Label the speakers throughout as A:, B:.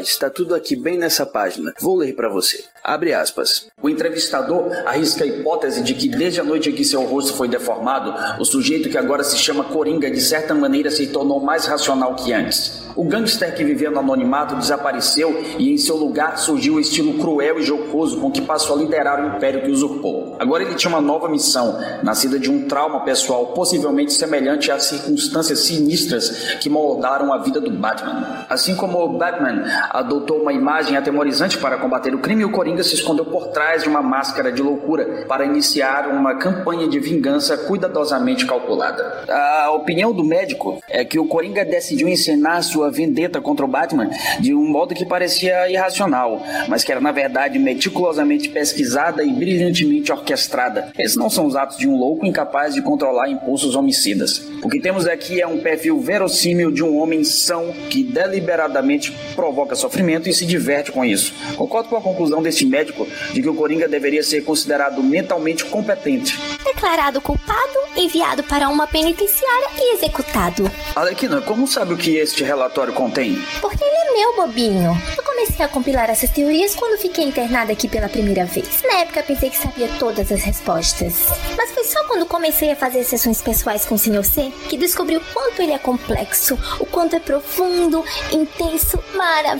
A: Está tudo aqui bem nessa página. Vou ler para você. Abre aspas. O entrevistador arrisca a hipótese de que desde a noite em que seu rosto foi deformado, o sujeito que agora se chama Coringa de certa maneira se tornou mais racional que antes. O gangster que vivia no anonimato desapareceu e em seu lugar surgiu o estilo cruel e jocoso com que passou a liderar o império que usurpou. Agora ele tinha uma nova missão, nascida de um trauma pessoal possivelmente semelhante às circunstâncias sinistras que moldaram a vida do Batman. Assim como o Batman adotou uma imagem atemorizante para combater o crime, o Coringa se escondeu por trás de uma máscara de loucura para iniciar uma campanha de vingança cuidadosamente calculada. A opinião do médico é que o Coringa decidiu encenar sua vendetta contra o Batman de um modo que parecia irracional, mas que era na verdade meticulosamente pesquisada e brilhantemente orquestrada. Esses não são os atos de um louco incapaz de controlar impulsos homicidas. O que temos aqui é um perfil verossímil de um homem são que deliberadamente provoca sofrimento e se diverte com isso. Concordo com a conclusão desse médico de que o Coringa deveria ser considerado mentalmente competente.
B: Declarado culpado, enviado para uma penitenciária e executado.
A: Alequina, como sabe o que este relatório contém?
B: Porque ele é meu, bobinho. Eu comecei a compilar essas teorias quando fiquei internada aqui pela primeira vez. Na época pensei que sabia todas as respostas. Mas foi só quando comecei a fazer sessões pessoais com o Sr. C que descobri o quanto ele é complexo, o quanto é profundo, intenso, maravilhoso.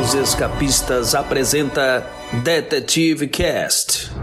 C: Os Escapistas apresenta Detetive Cast.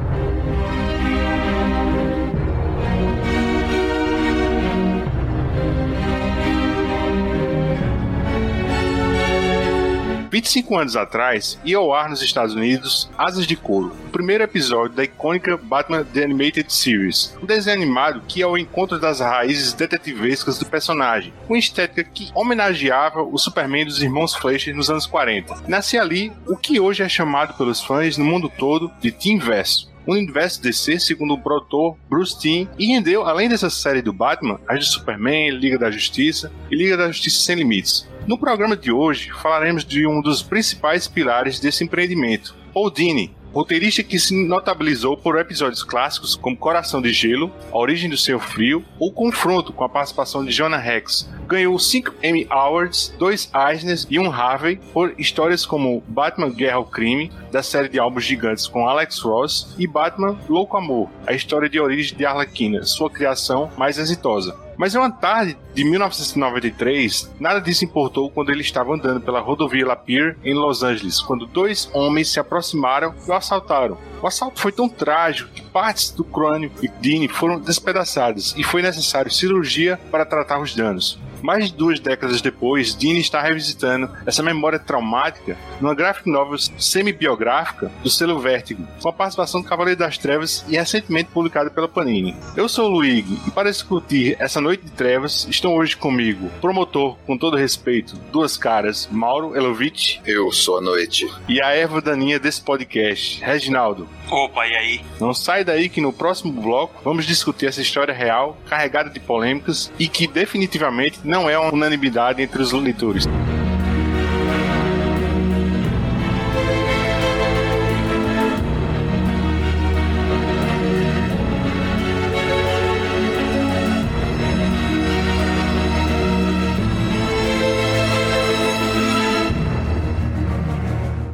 D: Vinte e cinco anos atrás, ia ao ar nos Estados Unidos Asas de Couro, o primeiro episódio da icônica Batman The Animated Series, um desenho animado que ia ao encontro das raízes detetivescas do personagem, com estética que homenageava o Superman dos irmãos Fleischer nos anos 40. Nascia ali o que hoje é chamado pelos fãs no mundo todo de Team Verso universo DC, segundo o produtor Bruce Timm, e rendeu, além dessa série do Batman, as de Superman, Liga da Justiça e Liga da Justiça Sem Limites. No programa de hoje, falaremos de um dos principais pilares desse empreendimento, Paul Dini, roteirista que se notabilizou por episódios clássicos como Coração de Gelo, A Origem do Seu Frio ou Confronto com a participação de Jonah Rex. Ganhou 5 Emmy Awards, 2 Eisners e um Harvey por histórias como Batman Guerra ao Crime, da série de álbuns gigantes com Alex Ross, e Batman Louco Amor, a história de origem de Arlequina, sua criação mais exitosa. Mas em uma tarde de 1993, nada disso importou quando ele estava andando pela rodovia Lapeer em Los Angeles, quando dois homens se aproximaram e o assaltaram. O assalto foi tão trágico que partes do crânio e Dini foram despedaçadas e foi necessário cirurgia para tratar os danos. Mais de duas décadas depois, Dini está revisitando essa memória traumática numa graphic novel semi-biográfica do selo Vertigo, com a participação do Cavaleiro das Trevas e recentemente publicada pela Panini. Eu sou o Luigi e para discutir essa noite de trevas estão hoje comigo, promotor, com todo respeito, duas caras, Mauro Elovitch.
E: Eu sou a noite.
D: E a erva daninha desse podcast, Reginaldo.
F: Opa, e aí?
D: Não sai daí que no próximo bloco vamos discutir essa história real, carregada de polêmicas e que definitivamente não é uma unanimidade entre os leitores.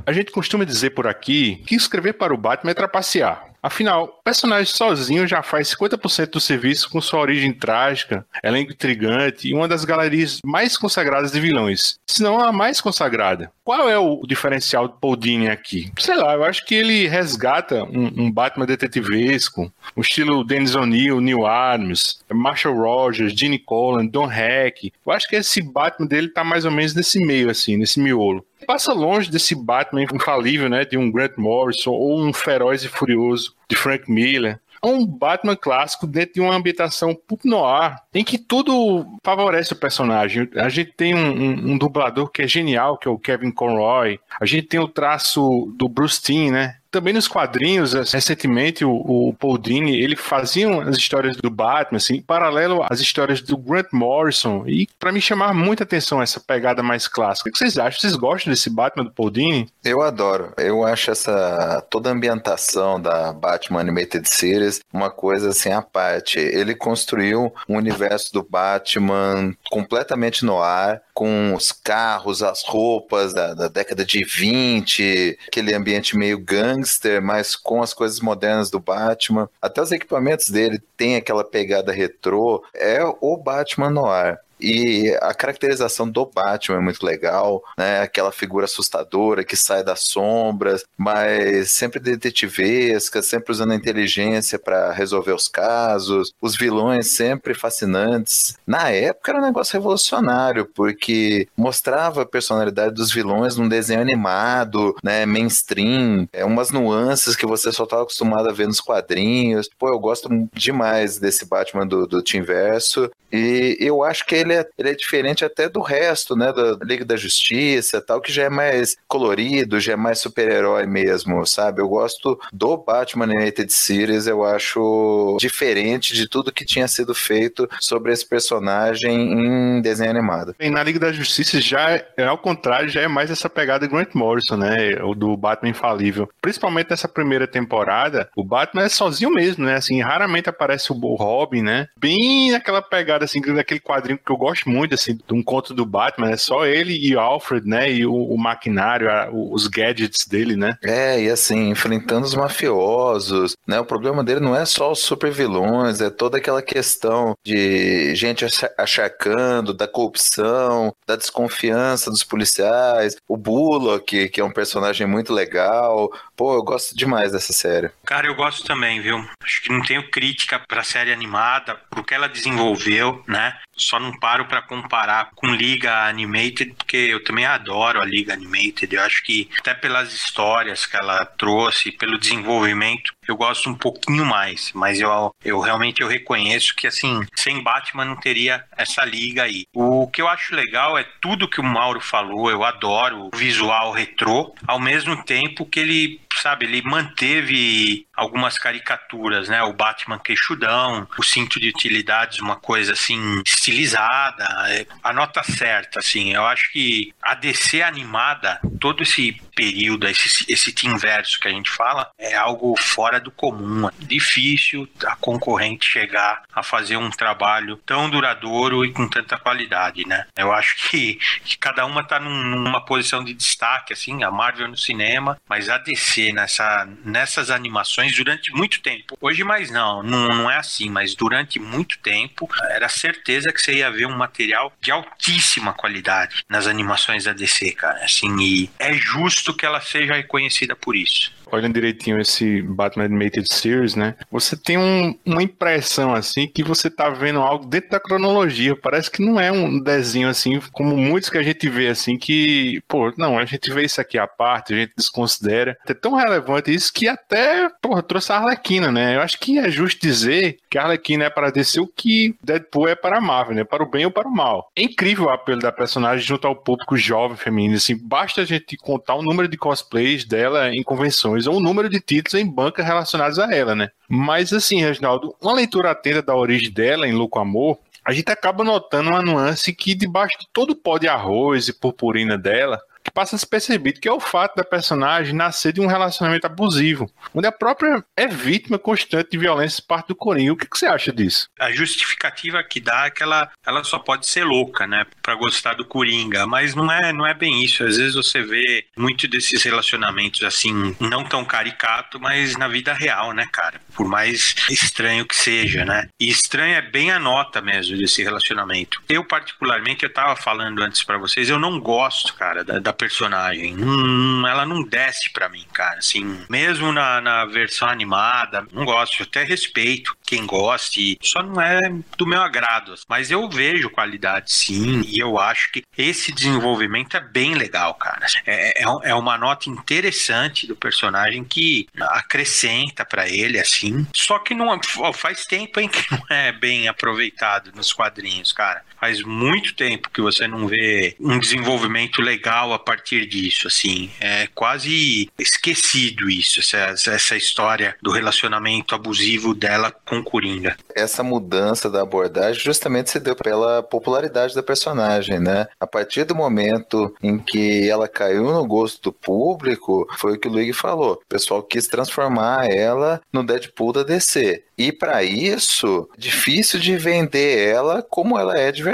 D: A gente costuma dizer por aqui que escrever para o Batman é trapacear. Afinal, personagem sozinho já faz 50% do serviço com sua origem trágica, elenco intrigante e uma das galerias mais consagradas de vilões, se não a mais consagrada. Qual é o diferencial do Paul Dini aqui? Sei lá, eu acho que ele resgata um, um Batman detetivesco, o estilo Dennis O'Neill, Neil Adams, Marshall Rogers, Gene Colan, Don Heck. Eu acho que esse Batman dele tá mais ou menos nesse meio, assim, nesse miolo passa longe desse Batman infalível, né, de um Grant Morrison ou um feroz e furioso de Frank Miller. É um Batman clássico dentro de uma ambientação pulp noir, em que tudo favorece o personagem. A gente tem um, um, um dublador que é genial, que é o Kevin Conroy. A gente tem o traço do Bruce Timm, né? Também nos quadrinhos, recentemente, o, o Paul Dini, ele fazia as histórias do Batman, assim, paralelo às histórias do Grant Morrison, e para me chamar muita atenção essa pegada mais clássica. O que vocês acham? Vocês gostam desse Batman do Paul Dini?
E: Eu adoro. Eu acho essa toda a ambientação da Batman Animated Series uma coisa assim à parte. Ele construiu um universo do Batman completamente no ar, com os carros, as roupas da, da, década de 20, aquele ambiente meio gangster, mas com as coisas modernas do Batman. Até os equipamentos dele tem aquela pegada retrô. É o Batman no ar. E a caracterização do Batman é muito legal, né? Aquela figura assustadora que sai das sombras, mas sempre detetivesca, sempre usando a inteligência para resolver os casos. Os vilões sempre fascinantes. Na época era um negócio revolucionário, porque mostrava a personalidade dos vilões num desenho animado, né? Mainstream, é umas nuances que você só estava acostumado a ver nos quadrinhos. Pô, eu gosto demais desse Batman do, do Team Verso. E eu acho que ele é, ele é diferente até do resto, né? Da Liga da Justiça tal, que já é mais colorido, já é mais super-herói mesmo, sabe? Eu gosto do Batman Animated Series, eu acho diferente de tudo que tinha sido feito sobre esse personagem em desenho animado.
D: E na Liga da Justiça já é ao contrário, já é mais essa pegada Grant Morrison, né? O do Batman Infalível. Principalmente nessa primeira temporada, o Batman é sozinho mesmo, né? Assim, raramente aparece o Robin, né? Bem naquela pegada assim, daquele quadrinho que eu gosto muito, assim, de um conto do Batman, é só ele e o Alfred, né, e o, o maquinário, a, os gadgets dele, né?
E: É, e assim, enfrentando os mafiosos, né, o problema dele não é só os super vilões, é toda aquela questão de gente achacando, da corrupção, da desconfiança dos policiais, o Bullock, que, que é um personagem muito legal, pô, eu gosto demais dessa série.
F: Cara, eu gosto também, viu? Acho que não tenho crítica pra série animada, pro que ela desenvolveu, né? Só não paro para comparar com Liga Animated, porque eu também adoro a Liga Animated. Eu acho que até pelas histórias que ela trouxe, pelo desenvolvimento, eu gosto um pouquinho mais, mas eu, eu realmente eu reconheço que assim, sem Batman não teria essa liga aí. O que eu acho legal é tudo que o Mauro falou, eu adoro o visual retrô, ao mesmo tempo que ele, sabe, ele manteve algumas caricaturas, né? O Batman queixudão, o cinto de utilidades, uma coisa assim estilizada, é, a nota certa, assim. Eu acho que a DC animada, todo esse período, esse, esse inverso que a gente fala, é algo fora do comum. É difícil a concorrente chegar a fazer um trabalho tão duradouro e com tanta qualidade, né? Eu acho que, que cada uma tá num, numa posição de destaque, assim, a Marvel no cinema, mas a DC nessa, nessas animações durante muito tempo. Hoje mais não, não, não é assim, mas durante muito tempo era certeza que você ia ver um material de altíssima qualidade nas animações da DC, cara. Assim, e é justo que ela seja reconhecida por isso
D: olhando direitinho esse Batman Animated Series, né? Você tem um, uma impressão assim que você tá vendo algo dentro da cronologia. Parece que não é um desenho assim, como muitos que a gente vê assim, que, pô, não, a gente vê isso aqui à parte, a gente desconsidera. É tão relevante isso que até, porra, trouxe a Arlequina, né? Eu acho que é justo dizer que a Arlequina é para descer o que Deadpool é para a Marvel, né? Para o bem ou para o mal. É incrível o apelo da personagem junto ao público jovem feminino, assim, basta a gente contar o número de cosplays dela em convenções ou o número de títulos em banca relacionados a ela, né? Mas assim, Reginaldo, uma leitura atenta da origem dela em Louco Amor, a gente acaba notando uma nuance que debaixo de todo o pó de arroz e purpurina dela, passa despercebido, que é o fato da personagem nascer de um relacionamento abusivo, onde a própria é vítima constante de violência parte do Coringa. O que, que, você acha disso?
F: A justificativa que dá é que ela, ela só pode ser louca, né, para gostar do Coringa, mas não é, não é bem isso. Às vezes você vê muito desses relacionamentos assim, não tão caricato, mas na vida real, né, cara? Por mais estranho que seja, né? E estranho é bem a nota mesmo desse relacionamento. Eu particularmente, eu tava falando antes para vocês, eu não gosto, cara, da, da personagem. Hum, ela não desce para mim, cara. Assim, mesmo na, na versão animada, não gosto. Até respeito quem goste, só não é do meu agrado. Mas eu vejo qualidade sim, e eu acho que esse desenvolvimento é bem legal, cara. É, é, é uma nota interessante do personagem que acrescenta para ele, assim. Só que não faz tempo em que não é bem aproveitado nos quadrinhos, cara. Faz muito tempo que você não vê um desenvolvimento legal a partir disso, assim. É quase esquecido isso, essa, essa história do relacionamento abusivo dela com Coringa.
E: Essa mudança da abordagem justamente se deu pela popularidade da personagem, né? A partir do momento em que ela caiu no gosto do público, foi o que o Luigi falou. O pessoal quis transformar ela no Deadpool da DC. E para isso, difícil de vender ela como ela é de verdade,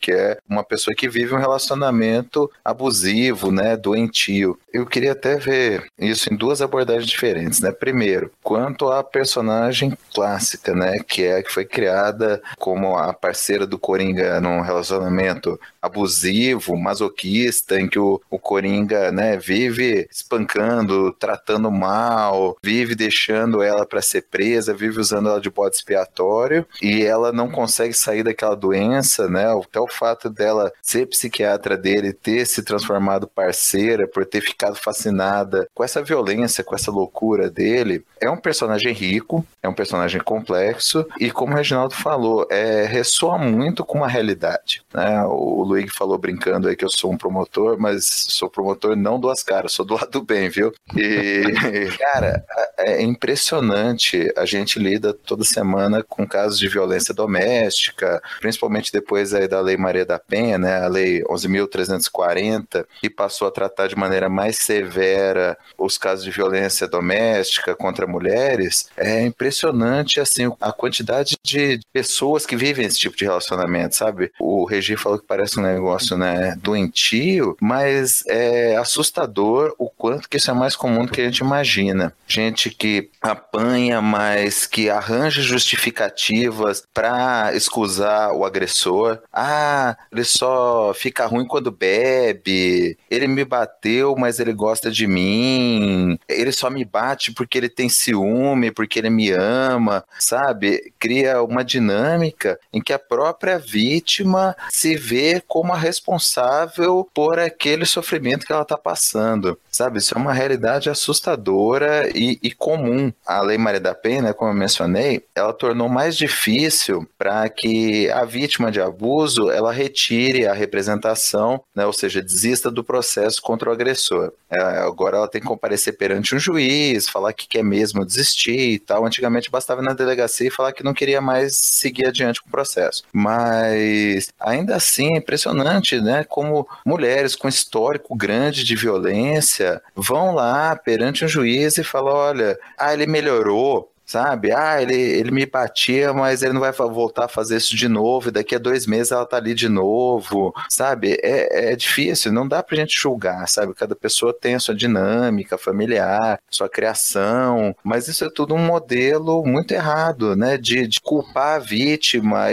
E: que é uma pessoa que vive um relacionamento abusivo, né, doentio. Eu queria até ver isso em duas abordagens diferentes, né? Primeiro, quanto à personagem clássica, né, que é a que foi criada como a parceira do Coringa num relacionamento abusivo, masoquista, em que o, o Coringa, né, vive espancando, tratando mal, vive deixando ela para ser presa, vive usando ela de bode expiatório e ela não consegue sair daquela doença, né? Até o fato dela ser psiquiatra dele, ter se transformado parceira, por ter ficado fascinada com essa violência, com essa loucura dele, é um personagem rico, é um personagem complexo e, como o Reginaldo falou, é, ressoa muito com uma realidade. Né? O Luigi falou brincando aí que eu sou um promotor, mas sou promotor não duas caras, sou do lado do bem, viu? E, cara, é impressionante. A gente lida toda semana com casos de violência doméstica, principalmente depois aí da Lei Maria da Penha, né? A Lei 11.340, que passou a tratar de maneira mais severa os casos de violência doméstica contra mulheres. É impressionante, assim, a quantidade de pessoas que vivem esse tipo de relacionamento, sabe? O Regi falou que parece um negócio, né, doentio, mas é assustador o quanto que isso é mais comum do que a gente imagina. Gente que apanha, mas que arranja justificativas para excusar o agressor. Ah, ele só fica ruim quando bebe. Ele me bateu, mas ele gosta de mim. Ele só me bate porque ele tem ciúme, porque ele me ama, sabe? Cria uma dinâmica em que a própria vítima se vê como a responsável por aquele sofrimento que ela está passando. Sabe, isso é uma realidade assustadora e, e comum. A Lei Maria da Penha, como eu mencionei, ela tornou mais difícil para que a vítima de abuso ela retire a representação, né, ou seja, desista do processo contra o agressor. É, agora ela tem que comparecer perante um juiz, falar que quer mesmo desistir e tal. Antigamente bastava ir na delegacia e falar que não queria mais seguir adiante com o processo. Mas ainda assim é impressionante, né, como mulheres com histórico grande de violência vão lá perante um juiz e falam: olha, ah, ele melhorou, sabe? Ah, ele, ele me batia, mas ele não vai voltar a fazer isso de novo, e daqui a dois meses ela tá ali de novo, sabe? É, é difícil, não dá pra gente julgar, sabe? Cada pessoa tem a sua dinâmica familiar, sua criação, mas isso é tudo um modelo muito errado, né? De, de culpar a vítima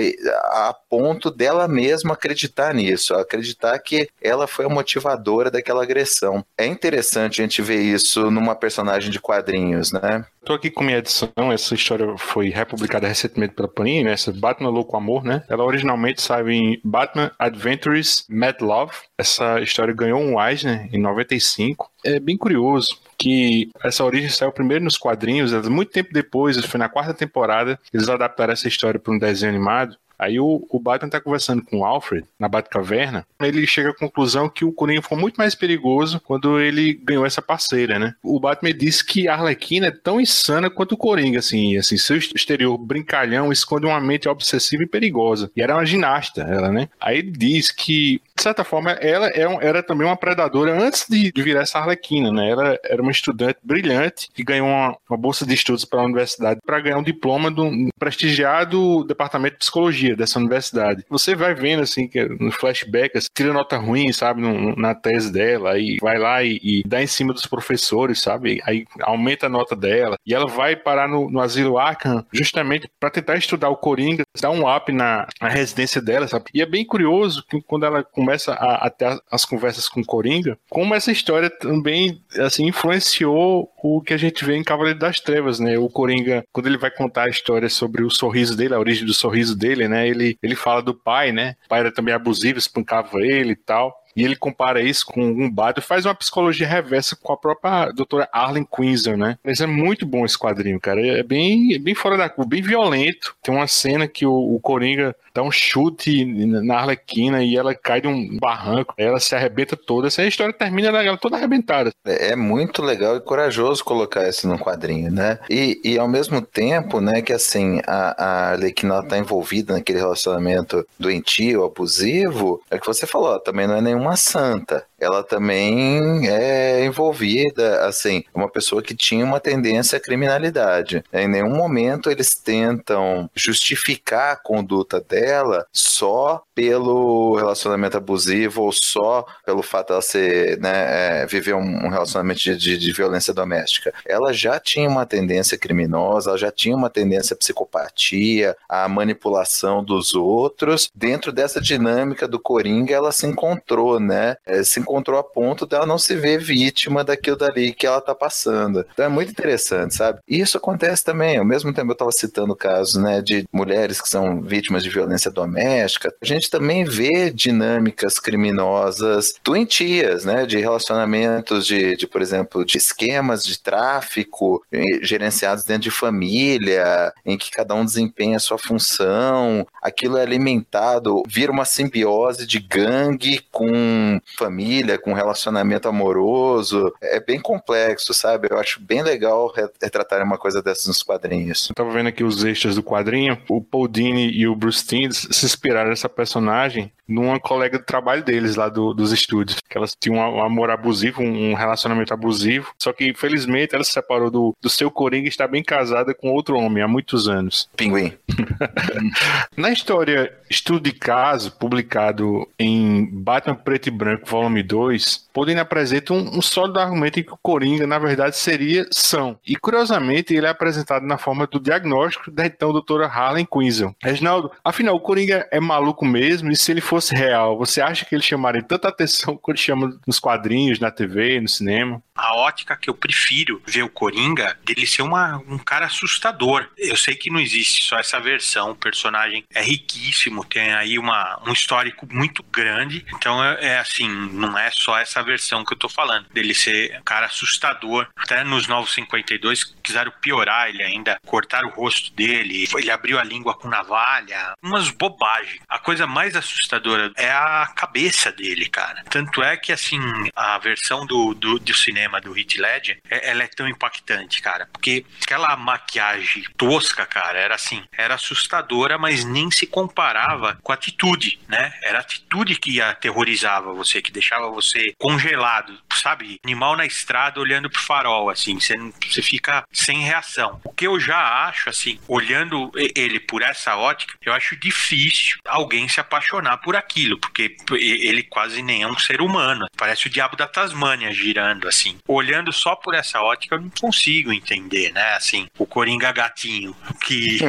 E: a ponto dela mesma acreditar nisso, acreditar que ela foi a motivadora daquela agressão. É interessante a gente ver isso numa personagem de quadrinhos, né?
D: Tô aqui com minha edição, essa história foi republicada recentemente pela Panini, né? Essa Batman Louco Amor, né? Ela originalmente saiu em Batman Adventures Mad Love. Essa história ganhou um Eisner em 95. É bem curioso que essa origem saiu primeiro nos quadrinhos, muito tempo depois, foi na quarta temporada, eles adaptaram essa história para um desenho animado. Aí o, o Batman tá conversando com o Alfred na Batcaverna, ele chega à conclusão que o Coringa foi muito mais perigoso quando ele ganhou essa parceira, né? O Batman disse que a Arlequina é tão insana quanto o Coringa, assim, assim, seu exterior brincalhão esconde uma mente obsessiva e perigosa. E era uma ginasta, ela, né? Aí ele diz que de certa forma, ela é era também uma predadora antes de, virar essa Arlequina, né? Ela era uma estudante brilhante que ganhou uma, uma bolsa de estudos para a universidade para ganhar um diploma do prestigiado departamento de psicologia dessa universidade. Você vai vendo, assim, que no flashback, assim, tira nota ruim, sabe, no, na tese dela, aí vai lá e, e, dá em cima dos professores, sabe? Aí aumenta a nota dela. E ela vai parar no, no asilo Arkham justamente para tentar estudar o Coringa, dar um up na, na residência dela, sabe? E é bem curioso que quando ela começa a, a ter as conversas com Coringa, como essa história também assim influenciou o que a gente vê em Cavaleiro das Trevas, né? O Coringa, quando ele vai contar a história sobre o sorriso dele, a origem do sorriso dele, né? Ele, ele fala do pai, né? O pai era também abusivo, espancava ele e tal. E ele compara isso com um Batman, faz uma psicologia reversa com a própria doutora Arlen Quinzel, né? Mas é muito bom esse quadrinho, cara. É bem, bem fora da curva, bem violento. Tem uma cena que o, o Coringa dá um chute na Arlequina e ela cai de um barranco, ela se arrebenta toda. Essa história termina ela toda arrebentada.
E: É, é muito legal e corajoso colocar isso no quadrinho, né? E, e ao mesmo tempo, né, que assim, a, a Arlequina tá envolvida naquele relacionamento doentio, abusivo, é que você falou, também não é nenhuma santa ela também é envolvida, assim, uma pessoa que tinha uma tendência à criminalidade. Em nenhum momento eles tentam justificar a conduta dela só pelo relacionamento abusivo ou só pelo fato dela ser, né, é, viver um relacionamento de, de, de, violência doméstica. Ela já tinha uma tendência criminosa, ela já tinha uma tendência à psicopatia, à manipulação dos outros. Dentro dessa dinâmica do Coringa, ela se encontrou, né? É, se encontrou a ponto dela não se ver vítima daquilo dali que ela tá passando. Então é muito interessante, sabe? E isso acontece também. Ao mesmo tempo eu tava citando casos, né, de mulheres que são vítimas de violência doméstica. A gente também vê dinâmicas criminosas doentias, né, de relacionamentos de, de por exemplo, de esquemas de tráfico gerenciados dentro de família, em que cada um desempenha a sua função. Aquilo é alimentado, vira uma simbiose de gangue com família família, com relacionamento amoroso. É bem complexo, sabe? Eu acho bem legal retratar uma coisa dessas nos quadrinhos.
D: Eu tava vendo aqui os extras do quadrinho. O Paul Dini e o Bruce Timm se inspiraram nessa personagem numa colega de trabalho deles lá do, dos estúdios. Que elas tinham um amor abusivo, um relacionamento abusivo. Só que, infelizmente, ela se separou do, do seu Coringa e está bem casada com outro homem há muitos anos.
E: Pinguim.
D: Na história Estudo de Caso, publicado em Batman Preto e Branco, volume 2, Podem apresenta um, um sólido argumento em que o Coringa, na verdade, seria são. E, curiosamente, ele é apresentado na forma do diagnóstico da então doutora Harlan Quinzel. Reginaldo, afinal, o Coringa é maluco mesmo? E se ele fosse real, você acha que ele chamaria tanta atenção quando chama nos quadrinhos, na TV, no cinema?
F: A ótica que eu prefiro ver o Coringa, dele ser uma, um cara assustador. Eu sei que não existe só essa versão, o personagem é riquíssimo, tem aí uma, um histórico muito grande, então é, é assim, não é só essa versão que eu tô falando, dele ser um cara assustador. Até nos Novos 52 quiseram piorar ele ainda, cortar o rosto dele, ele abriu a língua com navalha, umas bobagens. A coisa mais assustadora é a cabeça dele, cara. Tanto é que, assim, a versão do, do, do cinema do Heath Ledger, é, ela é tão impactante, cara, porque aquela maquiagem tosca, cara, era assim, era assustadora, mas nem se comparava com a atitude, né? Era a atitude que aterrorizava você, que deixava você congelado, sabe? Animal na estrada olhando pro farol, assim, você, você fica sem reação. O que eu já acho, assim, olhando ele por essa ótica, eu acho difícil alguém se apaixonar por aquilo, porque ele quase nem é um ser humano. Parece o diabo da Tasmânia girando, assim. Olhando só por essa ótica, eu não consigo entender, né? Assim, o Coringa gatinho, que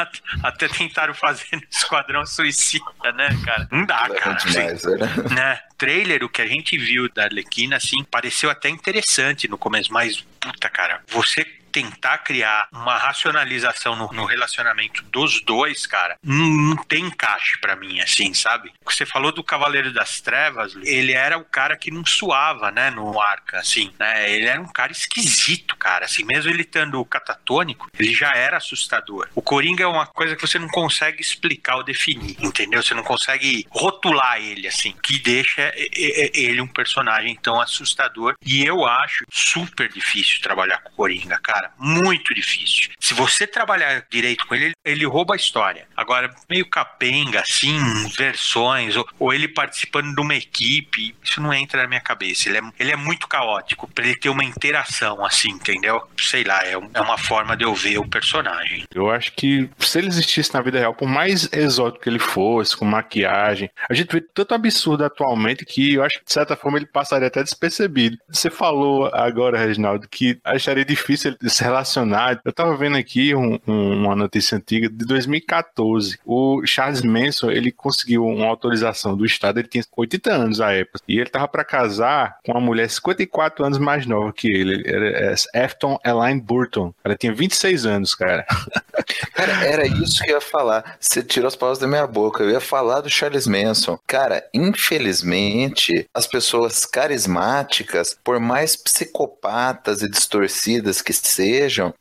F: até tentaram fazer no Esquadrão Suicida, né, cara? Não dá, é cara. Demais, assim, né? né? Trailer, o que a gente viu da Arlequina, assim, pareceu até interessante no começo, mas puta, cara, você tentar criar uma racionalização no, no relacionamento dos dois, cara, não, tem encaixe para mim, assim, sabe? Você falou do Cavaleiro das Trevas, ele era o cara que não suava, né, no arca, assim, né? Ele era um cara esquisito, cara, assim, mesmo ele estando catatônico, ele já era assustador. O Coringa é uma coisa que você não consegue explicar ou definir, entendeu? Você não consegue rotular ele, assim, que deixa ele um personagem tão assustador. E eu acho super difícil trabalhar com o Coringa, cara cara, muito difícil. Se você trabalhar direito com ele, ele, ele rouba a história. Agora, meio capenga, assim, versões, ou, ou, ele participando de uma equipe, isso não entra na minha cabeça. Ele é, ele é muito caótico pra ele ter uma interação, assim, entendeu? Sei lá, é, é uma forma de eu ver o personagem.
D: Eu acho que se ele existisse na vida real, por mais exótico que ele fosse, com maquiagem, a gente vê tanto absurdo atualmente que eu acho que de certa forma ele passaria até despercebido. Você falou agora, Reginaldo, que acharia difícil ele relacionado. Eu tava vendo aqui um, um, uma notícia antiga de 2014. O Charles Manson, ele conseguiu uma autorização do Estado, ele tinha 80 anos à época. E ele tava para casar com uma mulher 54 anos mais nova que ele. Era Afton Elaine Burton. Ela tinha 26 anos, cara.
E: Cara, era isso que eu ia falar. Você tirou as palavras da minha boca. Eu ia falar do Charles Manson. Cara, infelizmente, as pessoas carismáticas, por mais psicopatas e distorcidas que sejam,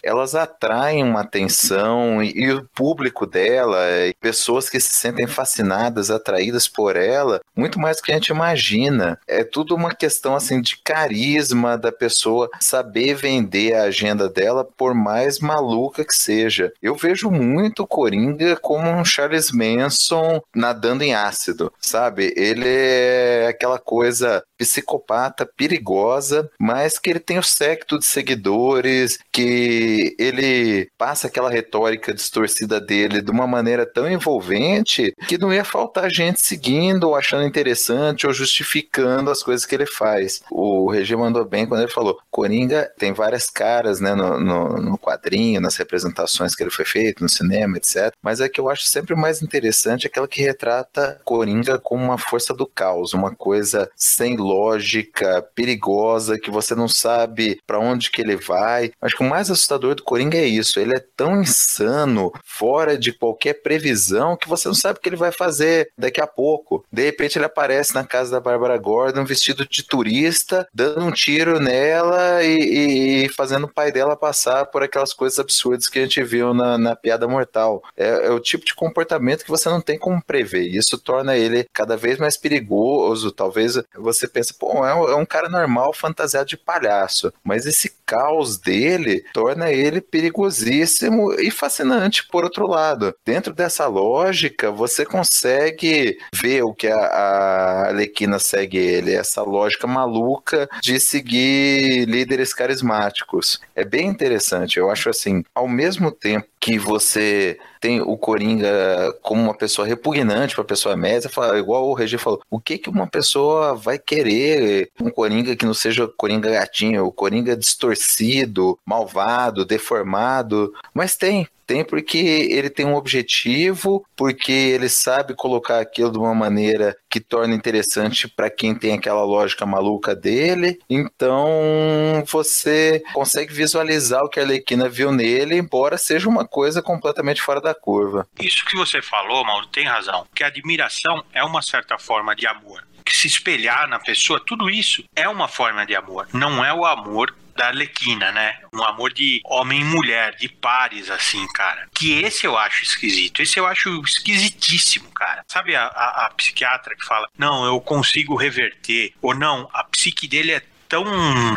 E: elas atraem uma atenção e, e o público dela, e pessoas que se sentem fascinadas, atraídas por ela, muito mais do que a gente imagina. É tudo uma questão assim de carisma da pessoa saber vender a agenda dela, por mais maluca que seja. Eu vejo muito Coringa como um Charles Manson nadando em ácido, sabe? Ele é aquela coisa psicopata, perigosa, mas que ele tem o secto de seguidores, que ele passa aquela retórica distorcida dele de uma maneira tão envolvente que não ia faltar gente seguindo, ou achando interessante, ou justificando as coisas que ele faz. O Regi mandou bem quando ele falou: Coringa tem várias caras né, no, no, no quadrinho, nas representações que ele foi feito, no cinema, etc. Mas é que eu acho sempre mais interessante aquela que retrata Coringa como uma força do caos, uma coisa sem lógica, perigosa, que você não sabe para onde que ele vai. Acho que o mais assustador do Coringa é isso, ele é tão insano, fora de qualquer previsão, que você não sabe o que ele vai fazer daqui a pouco. De repente ele aparece na casa da Bárbara Gordon vestido de turista, dando um tiro nela e, e fazendo o pai dela passar por aquelas coisas absurdas que a gente viu na, na piada mortal. É, é o tipo de comportamento que você não tem como prever. Isso torna ele cada vez mais perigoso. Talvez você pensa, pô, é um, é um cara normal fantasiado de palhaço. Mas esse caos dele torna ele perigosíssimo e fascinante por outro lado. Dentro dessa lógica, você consegue ver o que a, a Alequina segue ele, essa lógica maluca de seguir líderes carismáticos. É bem interessante. Eu acho assim, ao mesmo tempo que você tem o Coringa como uma pessoa repugnante para a pessoa média, igual o Regi falou, o que que uma pessoa vai querer? Um Coringa que não seja Coringa gatinho, o Coringa distorcido, malvado, deformado, mas tem, tem porque ele tem um objetivo, porque ele sabe colocar aquilo de uma maneira que torna interessante para quem tem aquela lógica maluca dele. Então você consegue visualizar o que a Arlequina viu nele, embora seja uma coisa completamente fora da curva.
F: Isso que você falou, Mauro, tem razão. Que a admiração é uma certa forma de amor que se espelhar na pessoa, tudo isso é uma forma de amor. Não é o amor da Arlequina, né? Um amor de homem e mulher, de pares, assim, cara. Que esse eu acho esquisito. Esse eu acho esquisitíssimo, cara. Sabe a, a, a psiquiatra que fala, não, eu consigo reverter, ou não, a psique dele é tão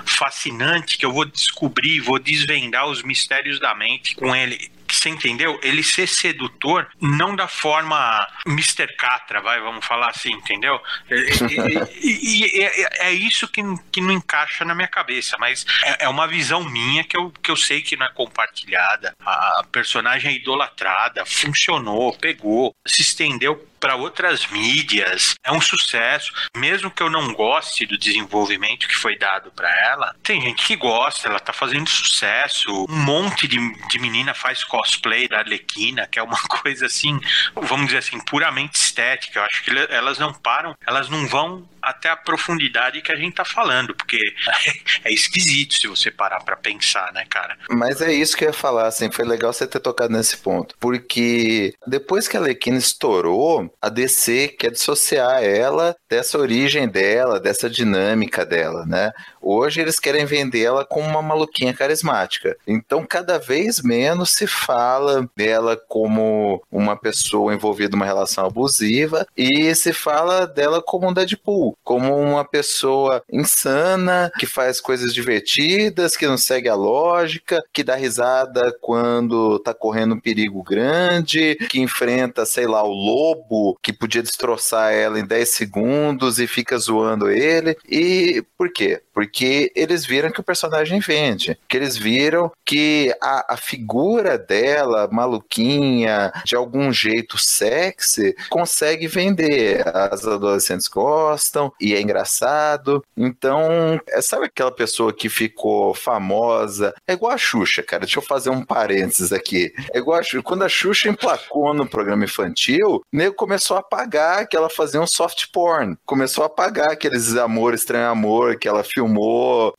F: fascinante que eu vou descobrir, vou desvendar os mistérios da mente com ele você entendeu? Ele ser sedutor não da forma Mr. Catra, vai, vamos falar assim, entendeu? E, e, e é, é isso que, que não encaixa na minha cabeça, mas é, é, uma visão minha que eu, que eu sei que não é compartilhada. A personagem é idolatrada, funcionou, pegou, se estendeu para outras mídias. É um sucesso. Mesmo que eu não goste do desenvolvimento que foi dado para ela, tem gente que gosta, ela tá fazendo sucesso. Um monte de, de menina faz cosplay da Arlequina, que é uma coisa assim, vamos dizer assim, puramente estética. Eu acho que elas não param, elas não vão até a profundidade que a gente tá falando, porque é esquisito se você parar para pensar, né, cara?
E: Mas é isso que eu ia falar, assim, foi legal você ter tocado nesse ponto, porque depois que a Arlequina estourou, a DC quer dissociar ela dessa origem dela, dessa dinâmica dela, né? Hoje eles querem vender ela como uma maluquinha carismática. Então, cada vez menos se fala dela como uma pessoa envolvida numa relação abusiva e se fala dela como um Deadpool, como uma pessoa insana, que faz coisas divertidas, que não segue a lógica, que dá risada quando tá correndo um perigo grande, que enfrenta, sei lá, o lobo, que podia destroçar ela em 10 segundos e fica zoando ele. E por quê? Porque eles viram que o personagem vende, que eles viram que a, a figura dela, maluquinha, de algum jeito sexy, consegue vender. As adolescentes gostam e é engraçado. Então, é, sabe aquela pessoa que ficou famosa? É igual a Xuxa, cara. Deixa eu fazer um parênteses aqui. É igual a Xuxa. Quando a Xuxa emplacou no programa infantil, o nego começou a pagar que ela fazia um soft porn. Começou a pagar aqueles amor, estranho amor que ela filmou.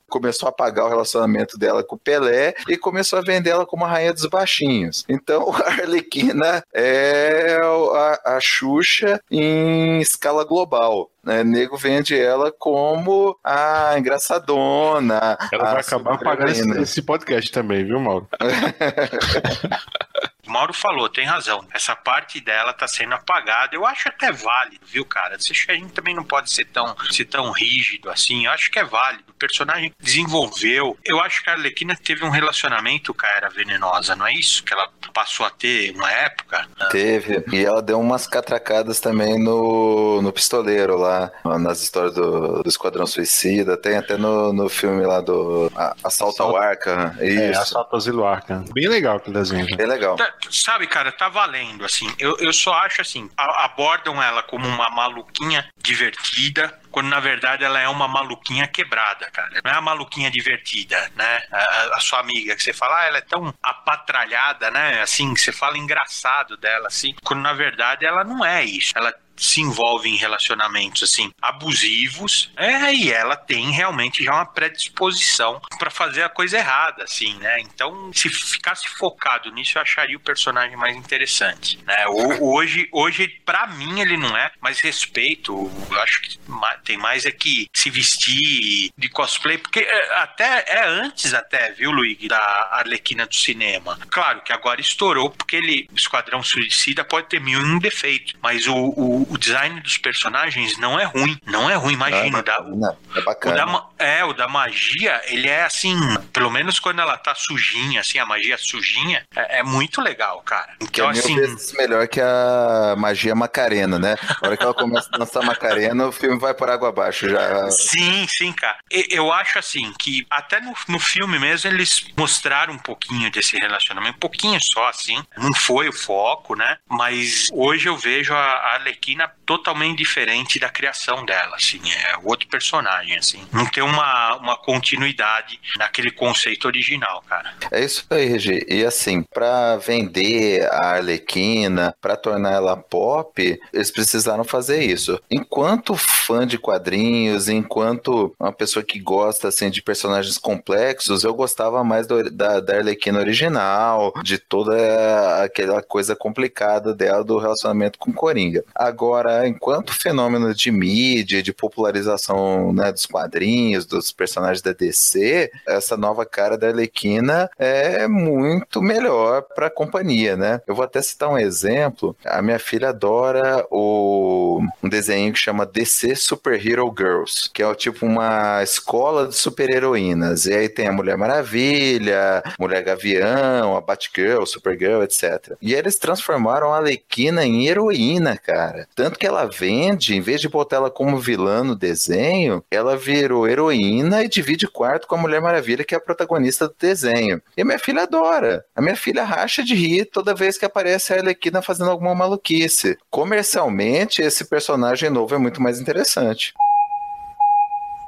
E: Começou a pagar o relacionamento dela com o Pelé e começou a vender ela como a rainha dos baixinhos. Então, a Arlequina é a, a Xuxa em escala global. Né? Nego vende ela como a engraçadona.
D: Ela vai acabar pagando esse, esse podcast também, viu, Mauro?
F: O Mauro falou, tem razão. Essa parte dela tá sendo apagada. Eu acho até válido, viu, cara? A gente também não pode ser tão, ser tão rígido assim. Eu acho que é válido. Personagem desenvolveu. Eu acho que a Arlequina teve um relacionamento com a Era Venenosa, não é isso? Que ela passou a ter uma época?
E: Teve. E ela deu umas catracadas também no, no pistoleiro lá, nas histórias do, do Esquadrão Suicida. Tem até no, no filme lá do Assalto, ao Arca.
D: É, isso. É, Assalto ao Asilo Arca. Bem legal aquele desenho.
E: Bem legal.
F: Tá, sabe, cara, tá valendo, assim. Eu, eu só acho assim, a, abordam ela como uma maluquinha divertida, quando na verdade ela é uma maluquinha quebrada, cara. Não é a maluquinha divertida, né? A, a, sua amiga, que você fala, ah, ela é tão apatralhada, né? Assim, você fala engraçado dela, assim, quando na verdade ela não é isso. Ela se envolve em relacionamentos assim abusivos, é, e ela tem realmente já uma predisposição para fazer a coisa errada, assim, né? Então, se ficasse focado nisso, eu acharia o personagem mais interessante, né? Hoje, hoje para mim ele não é, mas respeito, eu acho que tem mais é que se vestir de cosplay, porque é, até é antes até, viu, Luigi, da Arlequina do cinema. Claro que agora estourou porque ele Esquadrão Suicida pode ter mil e um defeitos, mas o, o o, design dos personagens não é ruim. Não é ruim, imagina.
E: Não, é, é bacana.
F: O da, é, o da magia, ele é assim, pelo menos quando ela tá sujinha, assim, a magia sujinha, é, é muito legal, cara.
E: Então, é assim. Mil vezes melhor que a magia Macarena, né? Na hora que ela começa a dançar Macarena, o filme vai por água abaixo já.
F: Sim, sim, cara. Eu acho assim que até no, no filme mesmo eles mostraram um pouquinho desse relacionamento, um pouquinho só, assim. Não foi o foco, né? Mas hoje eu vejo a, a Arlequina totalmente diferente da criação dela, assim, é outro personagem, assim. Não tem uma, uma continuidade naquele conceito original, cara.
E: É isso aí, Regi. E assim, para vender a Arlequina, para tornar ela pop, eles precisaram fazer isso. Enquanto fã de quadrinhos, enquanto uma pessoa que gosta assim de personagens complexos, eu gostava mais do, da, da Arlequina original, de toda aquela coisa complicada dela do relacionamento com Coringa. Agora Agora, enquanto fenômeno de mídia, de popularização né, dos quadrinhos, dos personagens da DC, essa nova cara da Arlequina é muito melhor para a companhia, né? Eu vou até citar um exemplo. A minha filha adora o um desenho que chama DC Super Hero Girls, que é tipo uma escola de super-heroínas. E aí tem a Mulher Maravilha, Mulher Gavião, a Batgirl, Supergirl, etc. E eles transformaram a Arlequina em heroína, cara. Tanto que ela vende, em vez de botar ela como vilã no desenho, ela virou heroína e divide quarto com a Mulher Maravilha, que é a protagonista do desenho. E a minha filha adora. A minha filha racha de rir toda vez que aparece a Arlequina fazendo alguma maluquice. Comercialmente, esse personagem novo é muito mais interessante.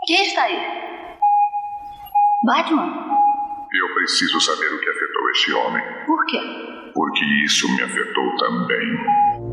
G: Quem está aí? Batman?
H: Eu preciso saber o que afetou este homem.
G: Por quê?
H: Porque isso me afetou também.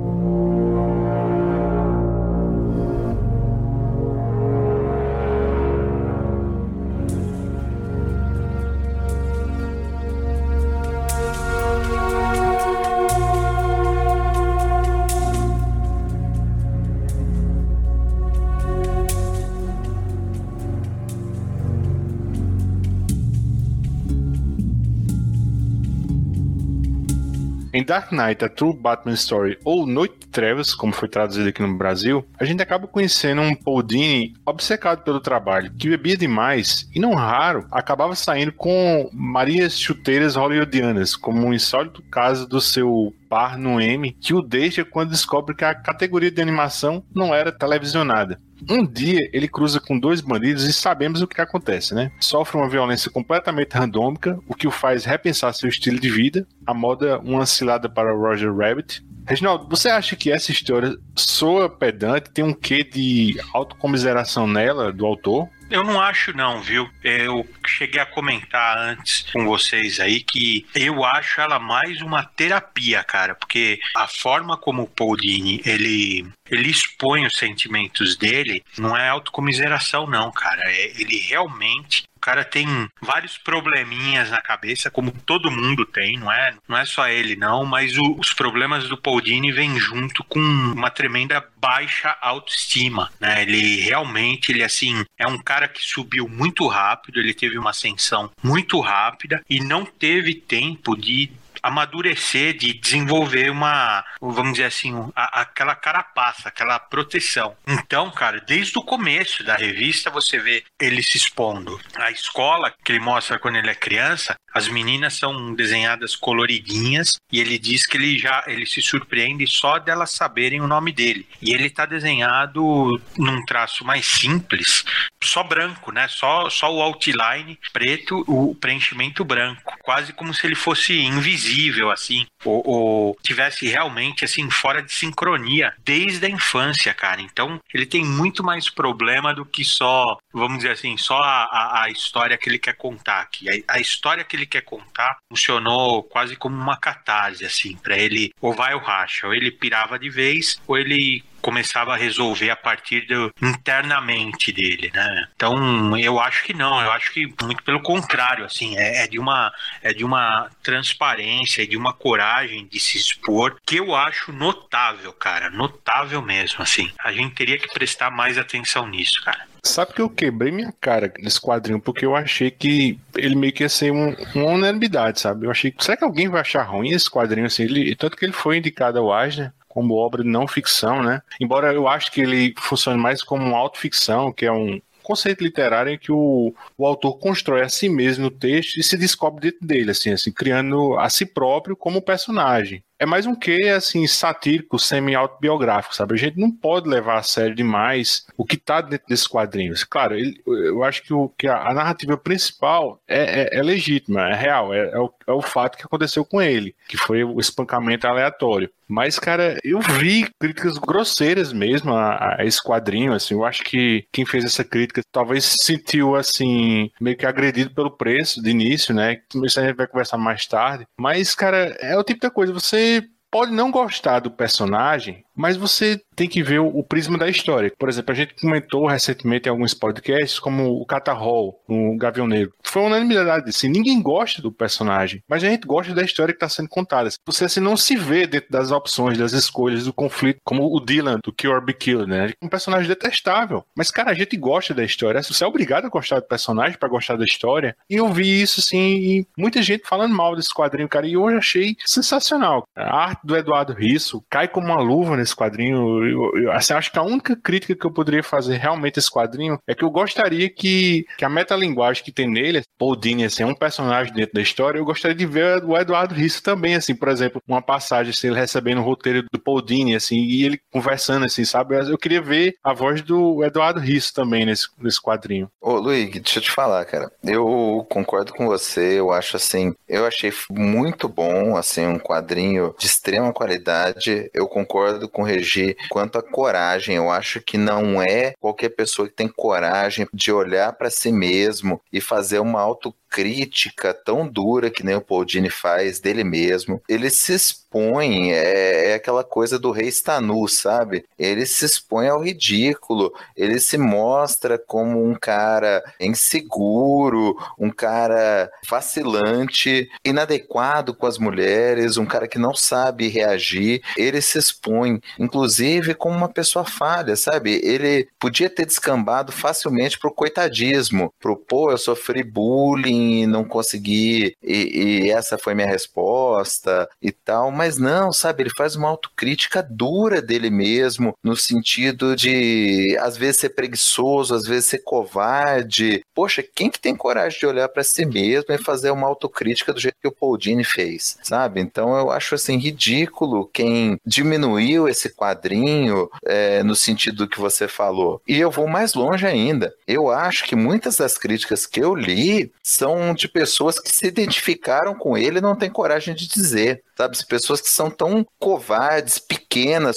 D: Em Dark Knight, a True Batman Story, ou Noite de Trevas, como foi traduzido aqui no Brasil, a gente acaba conhecendo um Paul Dini obcecado pelo trabalho, que bebia demais e, não raro, acabava saindo com Marias chuteiras hollywoodianas, como um insólito caso do seu par no M, que o deixa quando descobre que a categoria de animação não era televisionada. Um dia ele cruza com dois bandidos e sabemos o que acontece, né? Sofre uma violência completamente randômica, o que o faz repensar seu estilo de vida. A moda uma cilada para Roger Rabbit. Reginaldo, você acha que essa história soa pedante, tem um quê de autocomiseração nela, do autor?
F: Eu não acho não, viu? Eu cheguei a comentar antes com vocês aí que eu acho ela mais uma terapia, cara, porque a forma como o Paul Dini, ele ele expõe os sentimentos dele, não é autocomiseração não, cara, é, ele realmente cara tem vários probleminhas na cabeça, como todo mundo tem, não é, não é só ele não, mas o, os problemas do Paul vêm junto com uma tremenda baixa autoestima, né? Ele realmente, ele assim, é um cara que subiu muito rápido, ele teve uma ascensão muito rápida e não teve tempo de amadurecer, de desenvolver uma, vamos dizer assim, a, aquela carapaça, aquela proteção. Então, cara, desde o começo da revista você vê ele se expondo. A escola que ele mostra quando ele é criança, as meninas são desenhadas coloridinhas e ele diz que ele já ele se surpreende só delas saberem o nome dele. E ele está desenhado num traço mais simples, só branco, né? Só só o outline preto, o preenchimento branco, quase como se ele fosse invisível invisível, assim, ou, ou, tivesse realmente, assim, fora de sincronia desde a infância, cara. Então, ele tem muito mais problema do que só, vamos dizer assim, só a, a história que ele quer contar aqui. A, a, história que ele quer contar funcionou quase como uma catarse, assim, para ele, ou vai ou racha, ou ele pirava de vez, ou ele começava a resolver a partir do internamente dele, né? Então eu acho que não, eu acho que muito pelo contrário, assim, é, é de uma é de uma transparência, de uma coragem de se expor que eu acho notável, cara, notável mesmo, assim. A gente teria que prestar mais atenção nisso, cara.
D: Sabe que eu quebrei minha cara nesse quadrinho, porque eu achei que ele meio que ia ser um, uma unanimidade, sabe? Eu achei. Será que alguém vai achar ruim esse quadrinho assim? Ele, tanto que ele foi indicado ao Eisner como obra de não ficção, né? Embora eu acho que ele funcione mais como autoficção, que é um conceito literário em que o, o autor constrói a si mesmo no texto e se descobre dentro dele, assim, assim, criando a si próprio como personagem é mais um que assim satírico, semi-autobiográfico, sabe? A gente não pode levar a sério demais o que está dentro desses quadrinhos. Claro, ele, eu acho que, o, que a, a narrativa principal é, é, é, legítima, é real, é, é, o, é o fato que aconteceu com ele, que foi o espancamento aleatório. Mas, cara, eu vi críticas grosseiras mesmo a, a, esse quadrinho, assim, eu acho que quem fez essa crítica talvez se sentiu, assim, meio que agredido pelo preço de início, né? Isso a gente vai conversar mais tarde. Mas, cara, é o tipo da coisa, você pode não gostar do personagem, mas você tem que ver o, prisma da história. Por exemplo, a gente comentou recentemente em alguns podcasts, como o Catarrol, no Gavião Negro. Foi uma unanimidade, assim, ninguém gosta do personagem, mas a gente gosta da história que está sendo contada. Você assim, não se vê dentro das opções, das escolhas, do conflito, como o Dylan, do Kill or Be Killed, né? Um personagem detestável. Mas, cara, a gente gosta da história. Você é obrigado a gostar do personagem para gostar da história. E eu vi isso, assim, muita gente falando mal desse quadrinho, cara, e eu achei sensacional. A arte do Eduardo Risso cai como uma luva nesse quadrinho. Eu, eu, assim, acho que a única crítica que eu poderia fazer realmente a esse quadrinho é que eu gostaria que, que a metalinguagem que tem nele, Paul Dini, assim, é um personagem dentro da história, eu gostaria de ver o Eduardo Risso também, assim, por exemplo, uma passagem, assim, ele recebendo o roteiro do Paul Dini, assim, e ele conversando, assim, sabe? Eu queria ver a voz do Eduardo Risso também nesse, nesse quadrinho.
E: Ô, Luiz, deixa eu te falar, cara. Eu concordo com você, eu acho, assim, eu achei muito bom, assim, um quadrinho de extrema qualidade. Eu concordo com o Regi quanto à coragem. Eu acho que não é qualquer pessoa que tem coragem de olhar para si mesmo e fazer uma autocrítica tão dura que nem o Paul Dini faz dele mesmo. Ele se expõe, é, é, aquela coisa do rei está sabe? Ele se expõe ao ridículo, ele se mostra como um cara inseguro, um cara vacilante, inadequado com as mulheres, um cara que não sabe reagir. Ele se expõe, inclusive, como uma pessoa falha, sabe? Ele podia ter descambado facilmente pro coitadismo, pro pô, eu sofri bullying, não consegui, e, e essa foi minha resposta e tal, mas não, sabe? Ele faz uma autocrítica dura dele mesmo, no sentido de às vezes ser preguiçoso, às vezes ser covarde. Poxa, quem que tem coragem de olhar para si mesmo e fazer uma autocrítica do jeito que o Paul fez, sabe? Então eu acho assim ridículo quem diminuiu esse quadrinho é, no sentido do que você falou. E eu vou mais longe ainda. Eu acho que muitas das críticas que eu li são de pessoas que se identificaram com ele e não têm coragem de dizer sabe? Pessoas que são tão covardes, pequenas,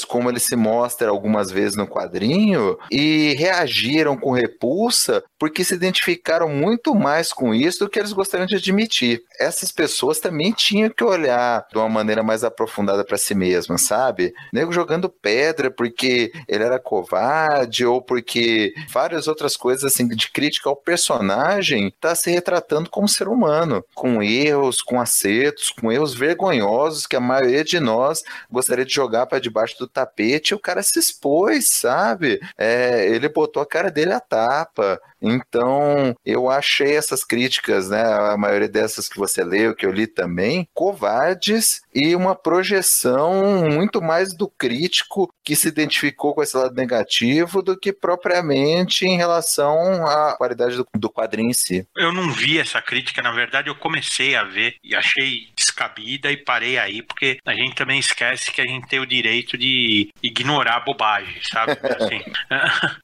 E: como ele se mostra algumas vezes no quadrinho, e reagiram com repulsa porque se identificaram muito mais com isso do que eles gostariam de admitir. Essas pessoas também tinham que olhar de uma maneira mais aprofundada para si mesmas, sabe? Nego jogando pedra porque ele era covarde ou porque várias outras coisas assim de crítica ao personagem tá se retratando como ser humano, com erros, com acertos, com erros vergonhosos que a maioria de nós gostaria de jogar para debaixo do tapete, o cara se expôs, sabe? É, ele botou a cara dele à tapa. Então, eu achei essas críticas, né, a maioria dessas que você leu, que eu li também, covardes e uma projeção muito mais do crítico que se identificou com esse lado negativo do que propriamente em relação à qualidade do, do quadrinho em si.
F: Eu não vi essa crítica, na verdade, eu comecei a ver e achei descabida e parei aí, porque a gente também esquece que a gente tem o direito de ignorar bobagem, sabe? Assim,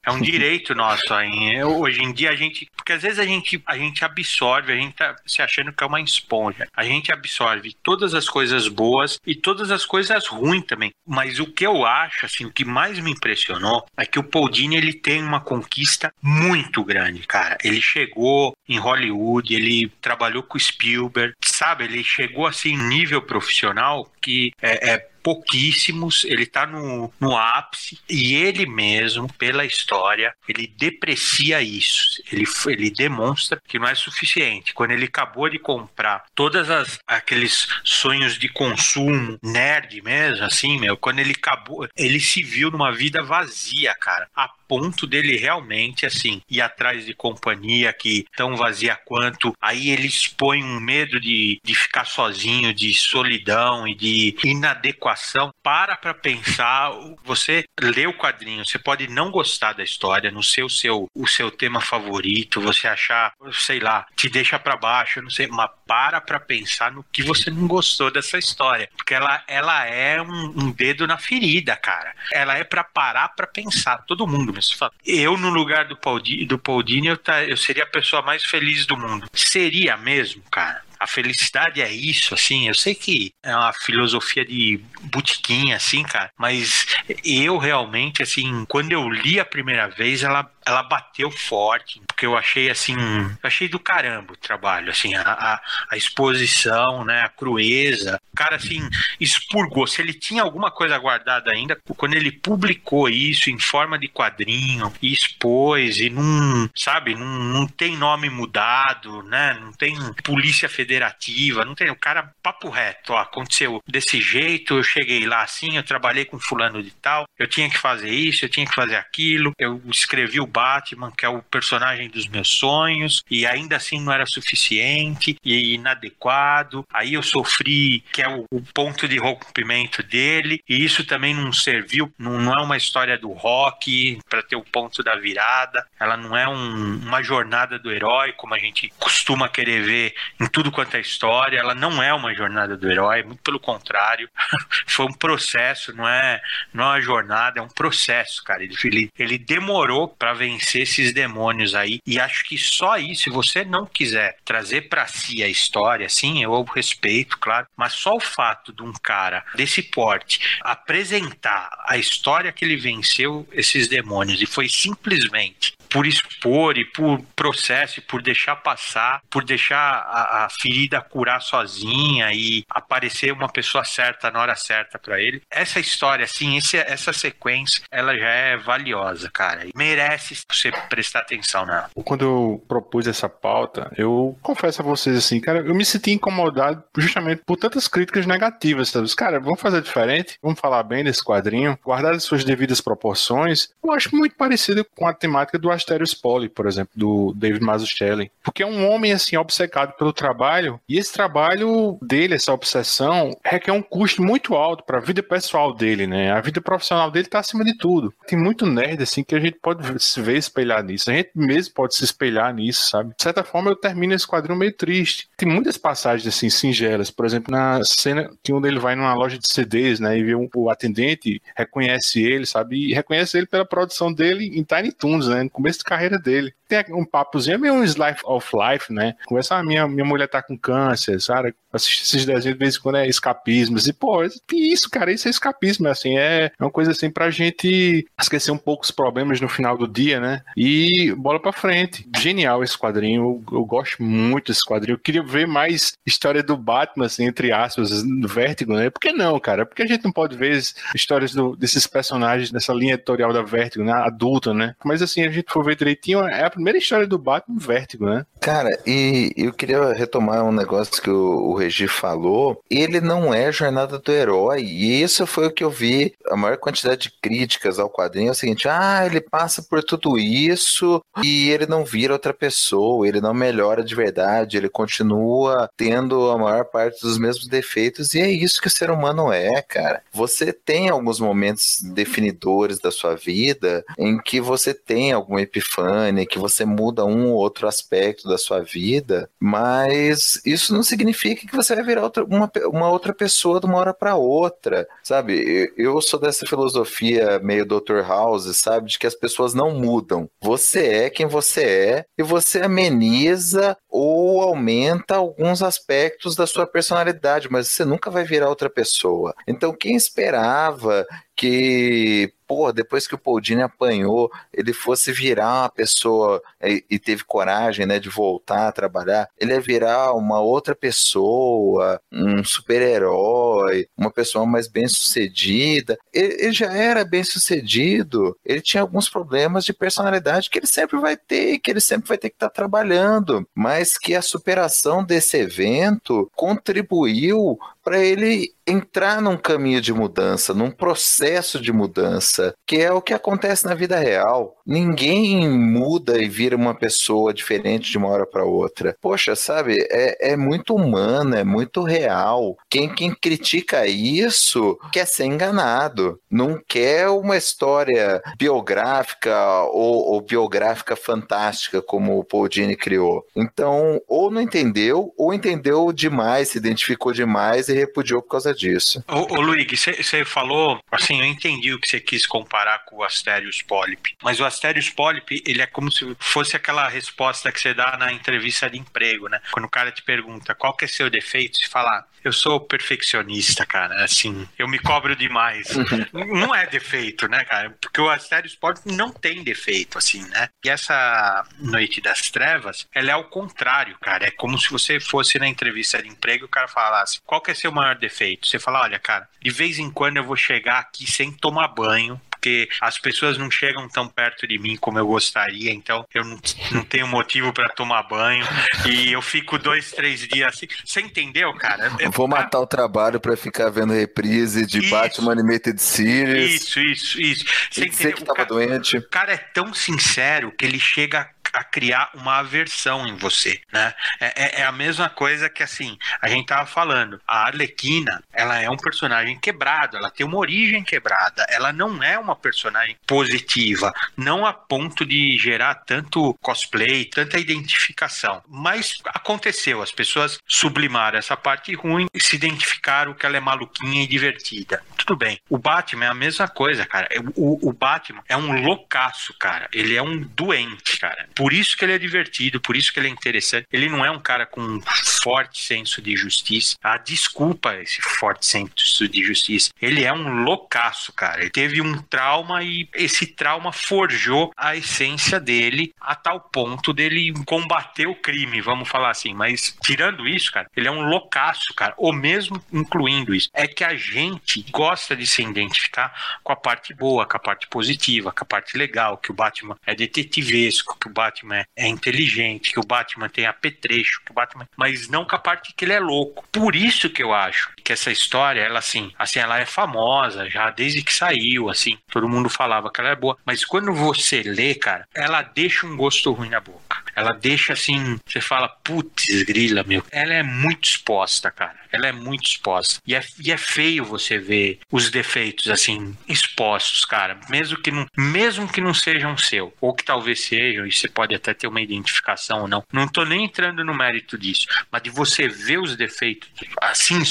F: é um direito nosso. Aí. Hoje em dia a gente. Porque às vezes a gente, a gente absorve, a gente tá se achando que é uma esponja. A gente absorve todas as coisas boas e todas as coisas ruins também. Mas o que eu acho, assim, o que mais me impressionou é que o Paul ele tem uma conquista muito grande, cara. Ele chegou em Hollywood, ele trabalhou com Spielberg, sabe? Ele chegou assim, nível profissional que é, é pouquíssimos, ele está no, no ápice e ele mesmo, pela história, ele deprecia isso. Ele, ele demonstra que não é suficiente. Quando ele acabou de comprar todas as aqueles sonhos de consumo nerd mesmo, assim, meu, quando ele acabou, ele se viu numa vida vazia, cara. A ponto dele realmente, assim, ir atrás de companhia que tão vazia quanto. Aí ele expõe um medo de, de ficar sozinho, de solidão e de inadequação. Para pra pensar, você lê o quadrinho, você pode não gostar da história, não ser o seu, o seu tema favorito, você achar, sei lá, te deixa para baixo, não sei, mas para pra pensar no que você não gostou dessa história. Porque ela, ela é um, um dedo na ferida, cara. Ela é para parar pra pensar, todo mundo eu, no lugar do Paul, do Paul Dini, eu, tá, eu seria a pessoa mais feliz do mundo. Seria mesmo, cara? A felicidade é isso, assim. Eu sei que é uma filosofia de butiquinha, assim, cara, mas eu realmente, assim, quando eu li a primeira vez, ela ela bateu forte, porque eu achei assim, eu achei do caramba o trabalho, assim, a, a, a, exposição, né, a crueza. O cara, assim, expurgou. Se ele tinha alguma coisa guardada ainda, quando ele publicou isso em forma de quadrinho e expôs, e não, sabe, não, não tem nome mudado, né, não tem polícia federativa, não tem. O cara, papo reto, ó, aconteceu desse jeito, eu cheguei lá assim, eu trabalhei com fulano de tal, eu tinha que fazer isso, eu tinha que fazer aquilo, eu escrevi o Batman, que é o personagem dos meus sonhos, e ainda assim não era suficiente e inadequado. Aí eu sofri, que é o, o ponto de rompimento dele, e isso também não serviu, não, não é uma história do rock para ter o ponto da virada, ela não é um, uma jornada do herói, como a gente costuma querer ver em tudo quanto é história, ela não é uma jornada do herói, muito pelo contrário, foi um processo, não é, não é uma jornada, é um processo, cara. Ele, ele, ele demorou para vencer esses demônios aí. E acho que só isso, se você não quiser trazer para si a história, sim, eu respeito, claro, mas só o fato de um cara desse porte apresentar a história que ele venceu esses demônios e foi simplesmente por expor e por processo e por deixar passar, por deixar a, a ferida curar sozinha e aparecer uma pessoa certa na hora certa para ele. Essa história, assim, esse, essa sequência, ela já é valiosa, cara. E merece você prestar atenção nela.
D: Quando eu propus essa pauta, eu confesso a vocês, assim, cara, eu me senti incomodado justamente por tantas críticas negativas, sabe? Cara, vamos fazer diferente, vamos falar bem desse quadrinho, guardar as suas devidas proporções. Eu acho muito parecido com a temática do Asterios Poly, por exemplo, do David Mazzucchelli. Porque é um homem, assim, obcecado pelo trabalho, e esse trabalho dele, essa obsessão, requer um custo muito alto para a vida pessoal dele, né? A vida profissional dele tá acima de tudo. Tem muito nerd, assim, que a gente pode se ver espelhar nisso. A gente mesmo pode se espelhar nisso, sabe? De certa forma, eu termino esse quadrinho meio triste. Tem muitas passagens, assim, singelas. Por exemplo, na cena que onde ele vai numa loja de CDs, né? E vê um, o atendente, reconhece ele, sabe? E reconhece ele pela produção dele em Tiny Toons, né? No começo da carreira dele. Tem um papozinho, meio um slice of life, né? Conversa, ah, minha, minha mulher tá com câncer, sabe? Assistir esses desenhos de vez em quando é escapismo. E, pô, isso, cara, isso é escapismo, assim, é uma coisa assim pra gente esquecer um pouco os problemas no final do dia, né? E bola pra frente. Genial esse quadrinho, eu, eu gosto muito desse quadrinho. Eu queria ver mais história do Batman, assim, entre aspas, do Vértigo, né? Por que não, cara? Porque a gente não pode ver histórias do, desses personagens nessa linha editorial da Vértigo, né? Adulta, né? Mas assim, a gente for ver direitinho, é a primeira história do Batman Vértigo, né?
E: Cara, e eu queria retomar um negócio que o, o Regi falou. Ele não é jornada do herói. E isso foi o que eu vi. A maior quantidade de críticas ao quadrinho é o seguinte: ah, ele passa por tudo isso e ele não vira outra pessoa, ele não melhora de verdade, ele continua tendo a maior parte dos mesmos defeitos. E é isso que o ser humano é, cara. Você tem alguns momentos definidores da sua vida em que você tem alguma epifânia, que você muda um ou outro aspecto da sua vida, mas isso não significa que você vai virar outra, uma, uma outra pessoa de uma hora para outra, sabe? Eu sou dessa filosofia meio Dr. House, sabe? De que as pessoas não mudam. Você é quem você é e você ameniza ou aumenta alguns aspectos da sua personalidade, mas você nunca vai virar outra pessoa. Então, quem esperava que pô, depois que o Paul Dini apanhou, ele fosse virar uma pessoa e, e, teve coragem, né, de voltar a trabalhar, ele ia virar uma outra pessoa, um super-herói, uma pessoa mais bem-sucedida. Ele, ele, já era bem-sucedido, ele tinha alguns problemas de personalidade que ele sempre vai ter, que ele sempre vai ter que estar tá trabalhando, mas que a superação desse evento contribuiu para ele entrar num caminho de mudança, num processo de mudança, que é o que acontece na vida real. Ninguém muda e vira uma pessoa diferente de uma hora para outra. Poxa, sabe, é, é muito humano, é muito real. Quem, quem critica isso quer ser enganado, não quer uma história biográfica ou, ou biográfica fantástica como o Paul criou. Então, ou não entendeu, ou entendeu demais, se identificou demais e repudiou por causa disso.
F: Ô, ô Luigi, você falou, assim, eu entendi o que você quis comparar com o Asterios Polyp, mas o Asterios Polyp, ele é como se fosse aquela resposta que você dá na entrevista de emprego, né? Quando o cara te pergunta qual que é seu defeito, você fala, eu sou perfeccionista, cara, assim, eu me cobro demais. não é defeito, né, cara? Porque o Asterios Polyp não tem defeito, assim, né? E essa Noite das Trevas, ela é o contrário, cara. É como se você fosse na entrevista de emprego e o cara falasse, qual que é seu maior defeito? Você fala, olha, cara, de vez em quando eu vou chegar aqui sem tomar banho, porque as pessoas não chegam tão perto de mim como eu gostaria, então eu não, não tenho motivo para tomar banho e eu fico dois, três dias assim. Você entendeu, cara?
E: Eu, Vou matar o trabalho para ficar vendo reprise de isso, Batman Animated Series.
F: Isso, isso, isso.
E: Você entendeu? que tava
F: o cara,
E: doente.
F: O cara é tão sincero que ele chega a criar uma aversão em você, né? É, é, é, a mesma coisa que, assim, a gente tava falando, a Arlequina, ela é um personagem quebrado, ela tem uma origem quebrada, ela não é uma personagem positiva, não a ponto de gerar tanto cosplay, tanta identificação, mas aconteceu, as pessoas sublimaram essa parte ruim e se identificaram que ela é maluquinha e divertida. Tudo bem. O Batman é a mesma coisa, cara. O, o Batman é um loucaço, cara. Ele é um doente, cara. Por por isso que ele é divertido, por isso que ele é interessante. Ele não é um cara com um forte senso de justiça. Ah, desculpa esse forte senso de justiça. Ele é um loucaço, cara. Ele teve um trauma e esse trauma forjou a essência dele a tal ponto dele combater o crime, vamos falar assim. Mas tirando isso, cara, ele é um loucaço, cara. Ou mesmo incluindo isso. É que a gente gosta de se identificar com a parte boa, com a parte positiva, com a parte legal, que o Batman é detetivesco, que o Batman Batman é inteligente, que o Batman tem apetrecho, que o Batman, mas não com a parte que ele é louco. Por isso que eu acho que essa história, ela assim, assim, ela é famosa já desde que saiu, assim, todo mundo falava que ela é boa, mas quando você lê, cara, ela deixa um gosto ruim na boca. Ela deixa assim, você fala, putz, grila, meu. Ela é muito exposta, cara. Ela é muito exposta. E é, e é feio você ver os defeitos, assim, expostos, cara. Mesmo que não, mesmo que não sejam seu, ou que talvez sejam, e você pode até ter uma identificação ou não. Não tô nem entrando no mérito disso. Mas de você ver os defeitos assim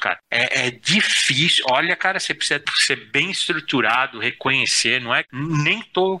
F: cara, é, é difícil. Olha, cara, você precisa ser bem estruturado, reconhecer, não é? Nem tô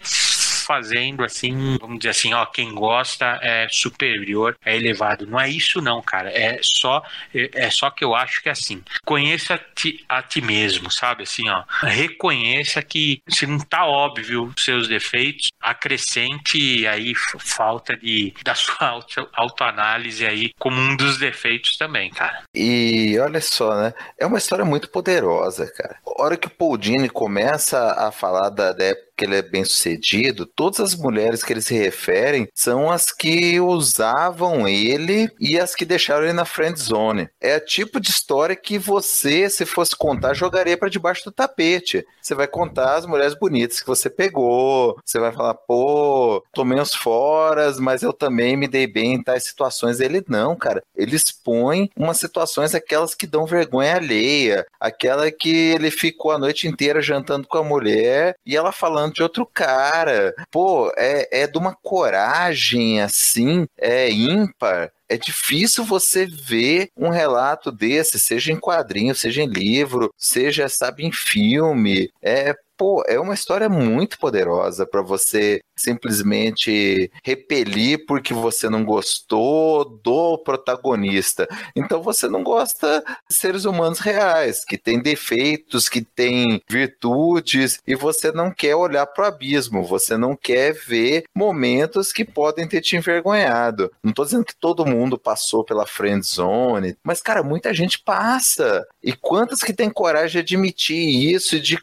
F: fazendo assim, vamos dizer assim, ó, quem gosta é superior, é elevado. Não é isso não, cara. É só é, é só que eu acho que é assim. Conheça -te a ti mesmo, sabe? Assim, ó, reconheça que se não tá óbvio seus defeitos, acrescente aí falta de da sua auto, autoanálise aí como um dos defeitos também, cara.
E: E olha só, né? É uma história muito poderosa, cara. A hora que o Paul Dini começa a falar da, da época que ele é bem sucedido, todas as mulheres que ele se referem são as que usavam ele e as que deixaram ele na friend zone. É o tipo de história que você, se fosse contar, jogaria para debaixo do tapete. Você vai contar as mulheres bonitas que você pegou, você vai falar, pô, tomei uns foras, mas eu também me dei bem em tais situações. Ele não, cara. Ele expõe umas situações aquelas que dão vergonha alheia, aquela que ele ficou a noite inteira jantando com a mulher e ela falando de outro cara. Pô, é, é de uma coragem assim, é ímpar. É difícil você ver um relato desse, seja em quadrinho, seja em livro, seja, sabe, em filme. É, pô, é uma história muito poderosa para você simplesmente repelir porque você não gostou do protagonista. Então você não gosta de seres humanos reais, que têm defeitos, que têm virtudes, e você não quer olhar para o abismo, você não quer ver momentos que podem ter te envergonhado. Não estou dizendo que todo mundo passou pela friend zone, mas cara, muita gente passa. E quantas que tem coragem de admitir isso, de,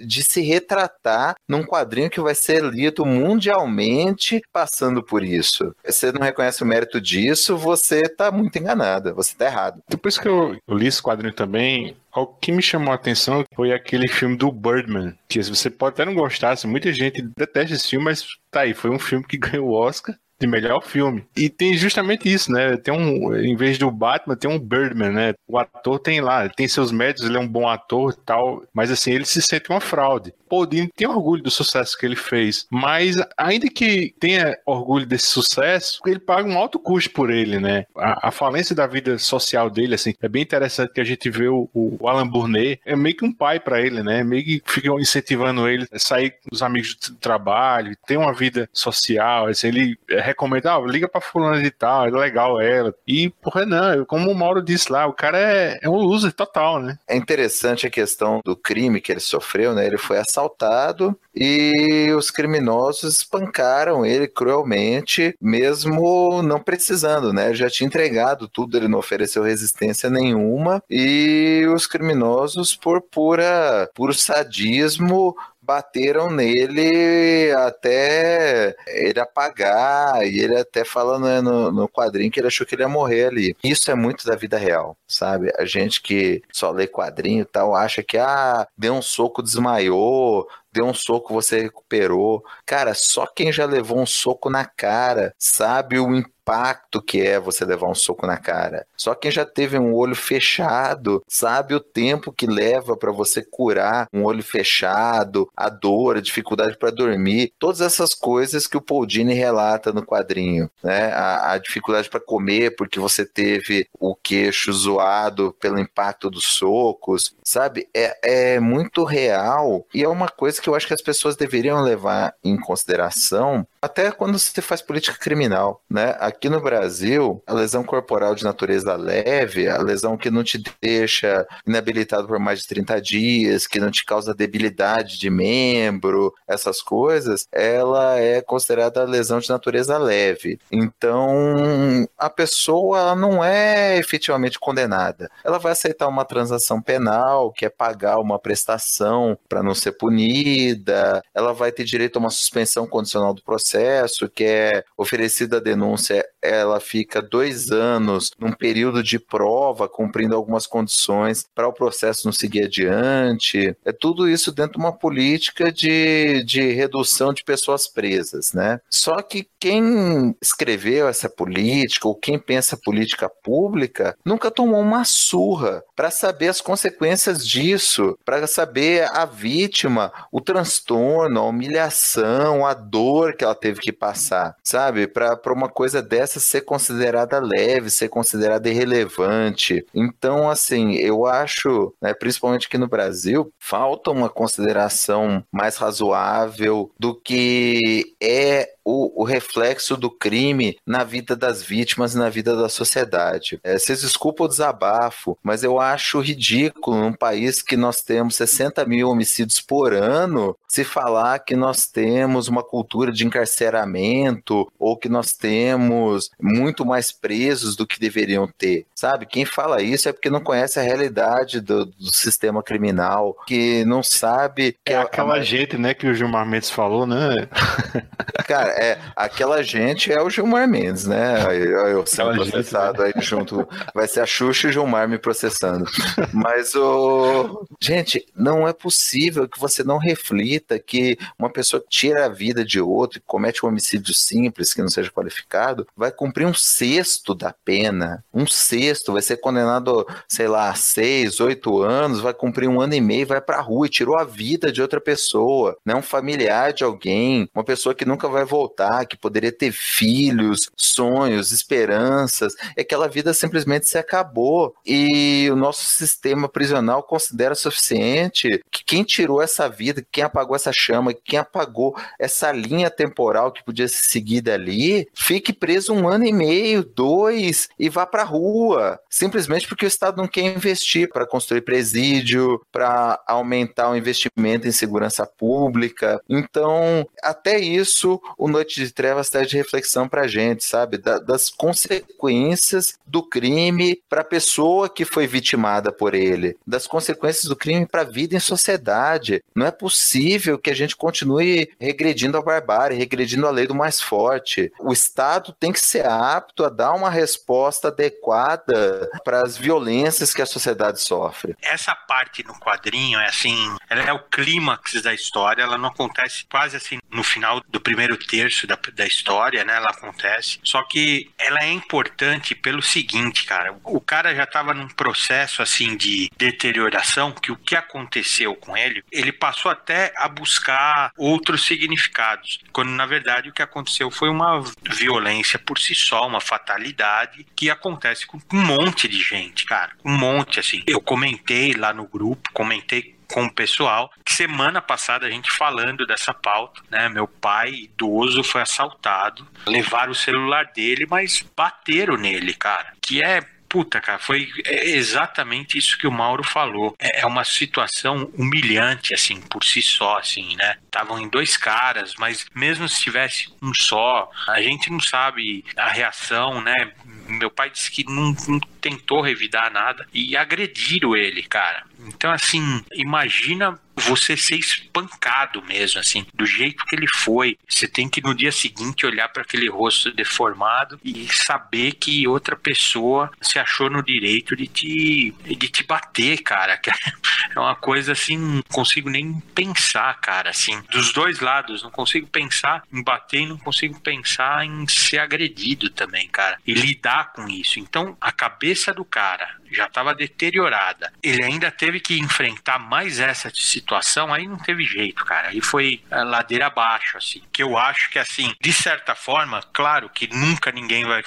E: de se retratar num quadrinho que vai ser lido mundialmente passando por isso. Você não reconhece o mérito disso, você tá muito enganada, você tá errado.
D: Depois que eu, eu li esse quadrinho também, o que me chamou a atenção foi aquele filme do Birdman, que você pode até não gostar, assim, muita gente detesta esse filme, mas tá aí, foi um filme que ganhou o Oscar de melhor filme. E tem justamente isso, né? Tem um, em vez do Batman, tem um Birdman, né? O ator tem lá, tem seus méritos, ele é um bom ator e tal, mas assim, ele se sente uma fraude. Paul tem orgulho do sucesso que ele fez, mas ainda que tenha orgulho desse sucesso, ele paga um alto custo por ele, né? A, a falência da vida social dele, assim, é bem interessante que a gente vê o, o Alan Burnet, é meio que um pai para ele, né? Meio que fica incentivando ele a sair com os amigos do trabalho, ter uma vida social, assim, ele recomenda, ah, liga pra fulana de tal, é legal ela. E, porra, não, como o Mauro disse lá, o cara é, é um loser total, né?
E: É interessante a questão do crime que ele sofreu, né? Ele foi assaltado e os criminosos espancaram ele cruelmente, mesmo não precisando, né? Já tinha entregado tudo, ele não ofereceu resistência nenhuma e os criminosos, por pura, puro sadismo, bateram nele até ele apagar, e ele até falando né, no, no quadrinho que ele achou que ele ia morrer ali. Isso é muito da vida real, sabe? A gente que só lê quadrinho e tal, acha que, ah, deu um soco, desmaiou, deu um soco, você recuperou. Cara, só quem já levou um soco na cara sabe o impacto que é você levar um soco na cara. Só quem já teve um olho fechado sabe o tempo que leva para você curar um olho fechado, a dor, a dificuldade para dormir, todas essas coisas que o Paul relata no quadrinho, né? A, a dificuldade para comer porque você teve o queixo zoado pelo impacto dos socos, sabe? É, é muito real e é uma coisa que eu acho que as pessoas deveriam levar em consideração até quando você faz política criminal, né? Aqui no Brasil, a lesão corporal de natureza leve, a lesão que não te deixa inabilitado por mais de 30 dias, que não te causa debilidade de membro, essas coisas, ela é considerada lesão de natureza leve. Então, a pessoa não é efetivamente condenada. Ela vai aceitar uma transação penal, que é pagar uma prestação para não ser punida, ela vai ter direito a uma suspensão condicional do processo processo, que é oferecida a denúncia, ela fica dois anos num período de prova, cumprindo algumas condições para o processo não seguir adiante. É tudo isso dentro de uma política de, de redução de pessoas presas, né? Só que quem escreveu essa política ou quem pensa política pública nunca tomou uma surra para saber as consequências disso, para saber a vítima, o transtorno, a humilhação, a dor que ela teve que passar, sabe? Para uma coisa dessa ser considerada leve, ser considerada irrelevante. Então, assim, eu acho, né, principalmente aqui no Brasil, falta uma consideração mais razoável do que é o, o, reflexo do crime na vida das vítimas na vida da sociedade. É, vocês desculpam o desabafo, mas eu acho ridículo num país que nós temos 60 mil homicídios por ano se falar que nós temos uma cultura de encarceramento ou que nós temos muito mais presos do que deveriam ter, sabe? Quem fala isso é porque não conhece a realidade do, do sistema criminal, que não sabe...
D: Que
E: é
D: aquela a... gente, né, que o Gilmar Mendes falou, né?
E: Cara, é, aquela gente é o Gilmar Mendes, né? Eu, eu sendo processado gente, né? aí junto. Vai ser a Xuxa e o Gilmar me processando. Mas o. Gente, não é possível que você não reflita que uma pessoa tira a vida de outro e comete um homicídio simples, que não seja qualificado, vai cumprir um sexto da pena. Um sexto, vai ser condenado, sei lá, seis, oito anos, vai cumprir um ano e meio, vai pra rua e tirou a vida de outra pessoa, né? Um familiar de alguém, uma pessoa que nunca vai voltar que poderia ter filhos, sonhos, esperanças, é aquela vida simplesmente se acabou. E o nosso sistema prisional considera suficiente que quem tirou essa vida, quem apagou essa chama, quem apagou essa linha temporal que podia ser seguida ali, fique preso um ano e meio, dois, e vá para a rua. Simplesmente porque o Estado não quer investir para construir presídio, para aumentar o investimento em segurança pública. Então, até isso, o Noite de Trevas traz de reflexão para a gente, sabe? Da, das consequências do crime para a pessoa que foi vitimada por ele, das consequências do crime para a vida em sociedade. Não é possível que a gente continue regredindo a barbárie, regredindo a lei do mais forte. O Estado tem que ser apto a dar uma resposta adequada para as violências que a sociedade sofre.
F: Essa parte no quadrinho é assim, ela é o clímax da história, ela não acontece quase assim no final do primeiro terço terço da, da história, né? Ela acontece. Só que ela é importante pelo seguinte, cara. O cara já estava num processo assim de deterioração que o que aconteceu com ele, ele passou até a buscar outros significados. Quando na verdade o que aconteceu foi uma violência por si só, uma fatalidade que acontece com um monte de gente, cara. Um monte assim. Eu comentei lá no grupo, comentei com o pessoal. Semana passada a gente falando dessa pauta, né? Meu pai idoso foi assaltado, levaram o celular dele, mas bateram nele, cara. Que é puta, cara, foi exatamente isso que o Mauro falou. É, é uma situação humilhante, assim, por si só, assim, né? Estavam em dois caras, mas mesmo se tivesse um só, a gente não sabe a reação, né? Meu pai disse que não, não tentou revidar nada e agrediram ele, cara. Então, assim, imagina você ser espancado mesmo, assim, do jeito que ele foi. Você tem que no dia seguinte olhar para aquele rosto deformado e saber que outra pessoa se achou no direito de te, de te bater, cara. É uma coisa assim, não consigo nem pensar, cara, assim, dos dois lados. Não consigo pensar em bater e não consigo pensar em ser agredido também, cara. E lidar com isso. Então, a cabeça do cara já estava deteriorada. Ele ainda teve que enfrentar mais essa situação, aí não teve jeito, cara. Aí foi ladeira abaixo, assim. Que eu acho que, assim, de certa forma, claro que nunca ninguém vai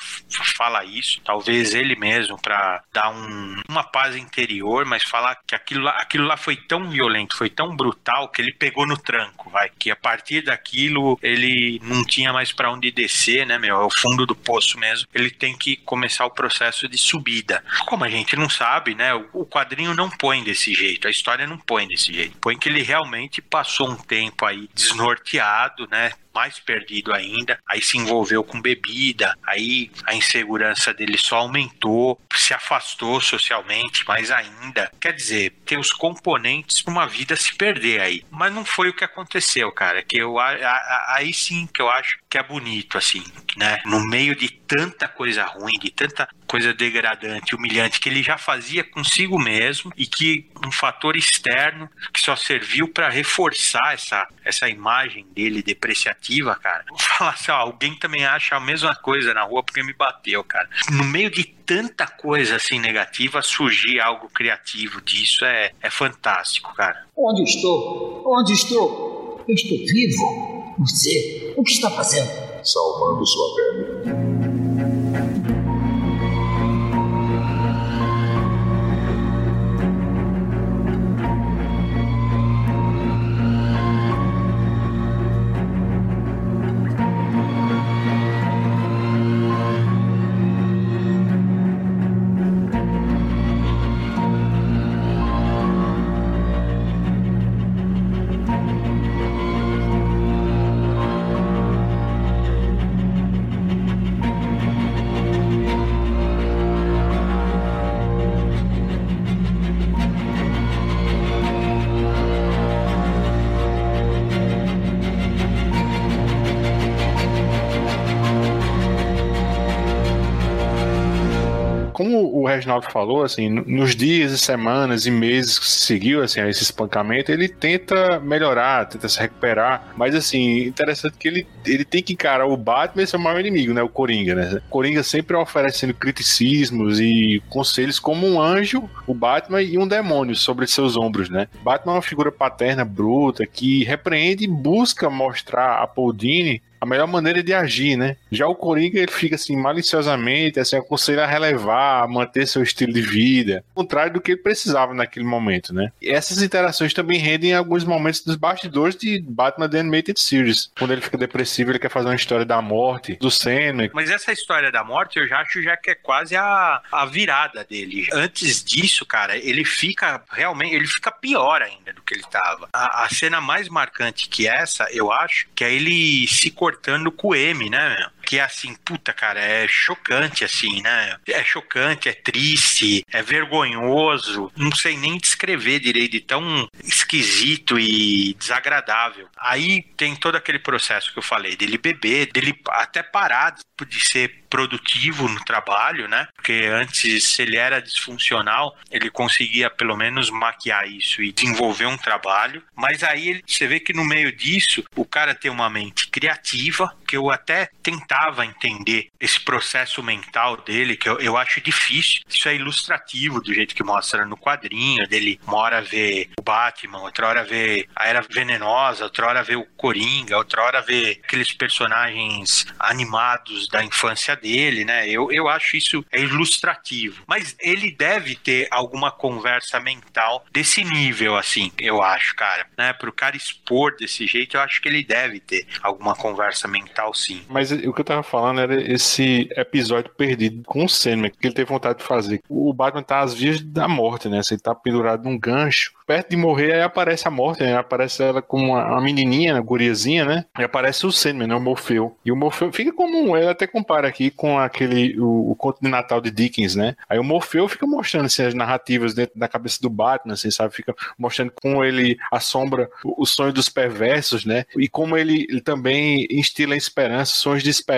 F: falar isso. Talvez ele mesmo, para dar um, uma paz interior, mas falar que aquilo lá, aquilo lá foi tão violento, foi tão brutal que ele pegou no tranco, vai. Que a partir daquilo ele não tinha mais para onde descer, né, meu? É o fundo do poço mesmo. Ele tem que começar o processo de subida. Como a gente não sabe, né? O quadrinho não põe desse jeito, a história não põe desse jeito. Põe que ele realmente passou um tempo aí desnorteado, né? mais perdido ainda. Aí se envolveu com bebida, aí a insegurança dele só aumentou, se afastou socialmente mais ainda. Quer dizer, tem os componentes para uma vida se perder aí. Mas não foi o que aconteceu, cara. Que eu aí sim que eu acho que é bonito, assim, né? No meio de tanta coisa ruim, de tanta coisa degradante, humilhante que ele já fazia consigo mesmo e que um fator externo que só serviu para reforçar essa, essa imagem dele depreciativa, cara. Falar assim, ó, alguém também acha a mesma coisa na rua porque me bateu, cara. No meio de tanta coisa assim negativa, surgir algo criativo disso é, é fantástico, cara.
I: Onde estou? Onde estou? Eu estou vivo? Você? O que está fazendo?
H: Salvando sua pele.
D: Reginaldo falou, assim, no- nos dias e semanas e meses que se seguiu, assim, a esse espancamento, ele tenta melhorar, tenta se recuperar, mas, assim, interessante que ele, ele tem que encarar o Batman e seu maior inimigo, né, o Coringa, né? O Coringa sempre oferecendo criticismos e conselhos como um anjo, o Batman e um demônio sobre seus ombros, né? Batman é uma figura paterna, bruta, que repreende e busca mostrar a Paul Dini a melhor maneira de agir, né? Já o Coringa, ele fica assim, maliciosamente, assim, aconselha a relevar, a manter seu estilo de vida, ao contrário do que ele precisava naquele momento, né? E essas interações também rendem alguns momentos dos bastidores de Batman The Animated Series. Quando ele fica depressivo, ele quer fazer uma história da morte, do Senna.
F: Mas essa história da morte eu já acho já que é quase a, a virada dele. Antes disso, cara, ele fica realmente, ele fica pior ainda do que ele tava. A, a cena mais marcante que essa, eu acho, que é ele se cortando com o M, né, meu? Que é assim, puta, cara, é chocante, assim, né? É chocante, é triste, é vergonhoso. Não sei nem descrever direito, de tão esquisito e desagradável. Aí tem todo aquele processo que eu falei, dele beber, dele até parar de ser produtivo no trabalho, né? Porque antes, se ele era disfuncional, ele conseguia pelo menos maquiar isso e desenvolver um trabalho. Mas aí você vê que no meio disso, o cara tem uma mente criativa, que eu até tentava entender esse processo mental dele, que eu, eu acho difícil. Isso é ilustrativo do jeito que mostra no quadrinho, dele uma hora vê o Batman, outra hora vê a Era Venenosa, outra hora vê o Coringa, outra hora vê aqueles personagens animados da infância dele, né? Eu, eu acho isso é ilustrativo. Mas ele deve ter alguma conversa mental desse nível, assim, eu acho, cara. Né? Pro cara expor desse jeito, eu acho que ele deve ter alguma conversa mental, sim.
D: Mas o que eu tava falando era esse episódio perdido com o Sandman, que ele teve vontade de fazer. O Batman tá às vias da morte, né? Ele tá pendurado num gancho. Perto de morrer, aí aparece a morte, né? Aparece ela como uma, uma menininha, uma guriazinha, né? E aparece o Sandman, né? O Morfeu. E o Morfeu fica como. Ele até compara aqui com aquele... O, o conto de Natal de Dickens, né? Aí o Morfeu fica mostrando, assim, as narrativas dentro da cabeça do Batman, assim, sabe? Fica mostrando como ele assombra o, o sonho dos perversos, né? E como ele, ele também instila esperança, sonhos de esperança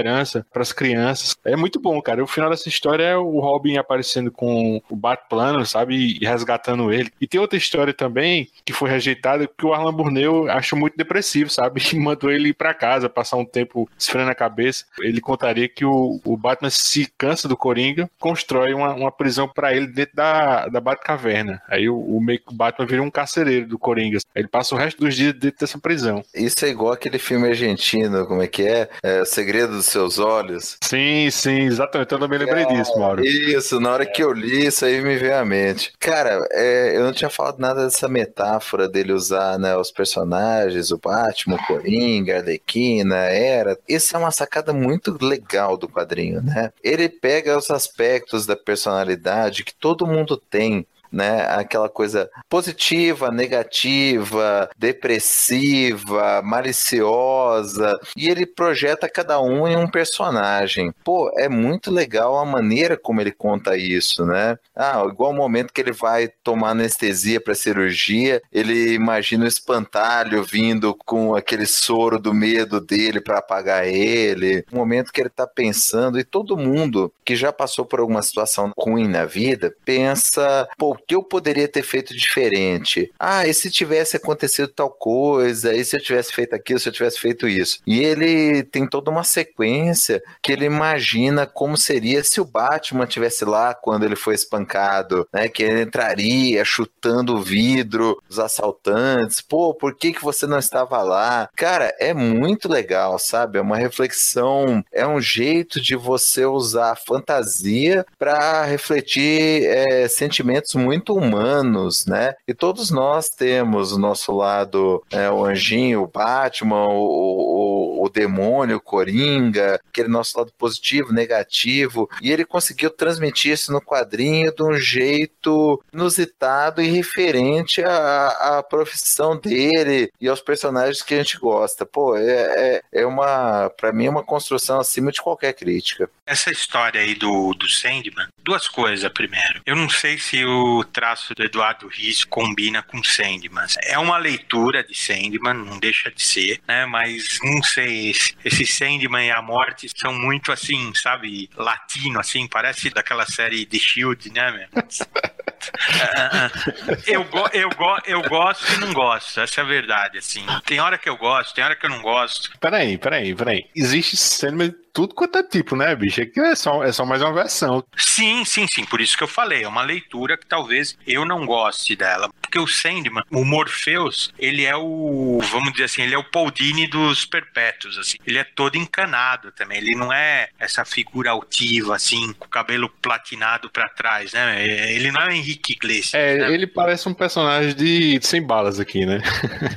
D: para as crianças. É muito bom, cara. O final dessa história é o Robin aparecendo com o Batplano, sabe? E resgatando ele. E tem outra história também que foi rejeitada que o Arlan Burneu achou muito depressivo, sabe? E mandou ele ir para casa, passar um tempo esfriando a cabeça. Ele contaria que o, o Batman se cansa do Coringa, constrói uma, uma prisão para ele dentro da, da Batcaverna. Aí o, o meio que o Batman vira um carcereiro do Coringa. Ele passa o resto dos dias dentro dessa prisão.
E: Isso é igual aquele filme argentino, como é que é? é o Segredo dos Seus Olhos.
D: Sim, sim, exatamente. Eu também lembrei disso, Mauro.
E: Isso, na hora que eu li, isso aí me veio à mente. Cara, é, eu não tinha falado nada dessa metáfora dele usar né, os personagens, o Batman, o Coringa, a Arlequina, Era. Isso é uma sacada muito legal do quadrinho, né? Ele pega os aspectos da personalidade que todo mundo tem. Né? Aquela coisa positiva, negativa, depressiva, maliciosa, e ele projeta cada um em um personagem. Pô, é muito legal a maneira como ele conta isso, né? Ah, igual o momento que ele vai tomar anestesia para cirurgia, ele imagina o espantalho vindo com aquele soro do medo dele para apagar ele. O momento que ele tá pensando, e todo mundo que já passou por alguma situação ruim na vida, pensa, pô, o que eu poderia ter feito diferente? Ah, e se tivesse acontecido tal coisa? E se eu tivesse feito aquilo, se eu tivesse feito isso? E ele tem toda uma sequência que ele imagina como seria se o Batman tivesse lá quando ele foi espancado, né? Que ele entraria chutando o vidro dos assaltantes. Pô, por que que você não estava lá? Cara, é muito legal, sabe? É uma reflexão, é um jeito de você usar fantasia para refletir é, sentimentos muito humanos, né? E todos nós temos o nosso lado, é, o anjinho, o Batman, o, o, o demônio, o Coringa, aquele nosso lado positivo, negativo, e ele conseguiu transmitir isso no quadrinho de um jeito inusitado e referente à, à profissão dele e aos personagens que a gente gosta. Pô, é, é, é uma, para mim, é uma construção acima de qualquer crítica.
F: Essa história aí do, do Sandman, duas coisas primeiro. Eu não sei se o traço do Eduardo Riz combina com Sandman. É uma leitura de Sandman, não deixa de ser, né? Mas não sei, esse Sandman e a morte são muito assim, sabe, latino, assim, parece daquela série The Shield, né, meu? eu, go, eu, go, eu gosto e não gosto, essa é a verdade, assim. Tem hora que eu gosto, tem hora que eu não gosto.
D: Peraí, peraí, peraí. Existe Sandman tudo quanto é tipo, né, bicho? Aqui é só, é só mais uma versão.
F: Sim, sim, sim. Por isso que eu falei. É uma leitura que talvez eu não goste dela. Porque o Sandman, o Morpheus, ele é o, vamos dizer assim, ele é o Paul Dini dos perpétuos, assim. Ele é todo encanado também. Ele não é essa figura altiva, assim, com o cabelo platinado para trás, né? Ele não é o Henrique Iglesias.
D: É,
F: né?
D: ele parece um personagem de sem balas aqui, né?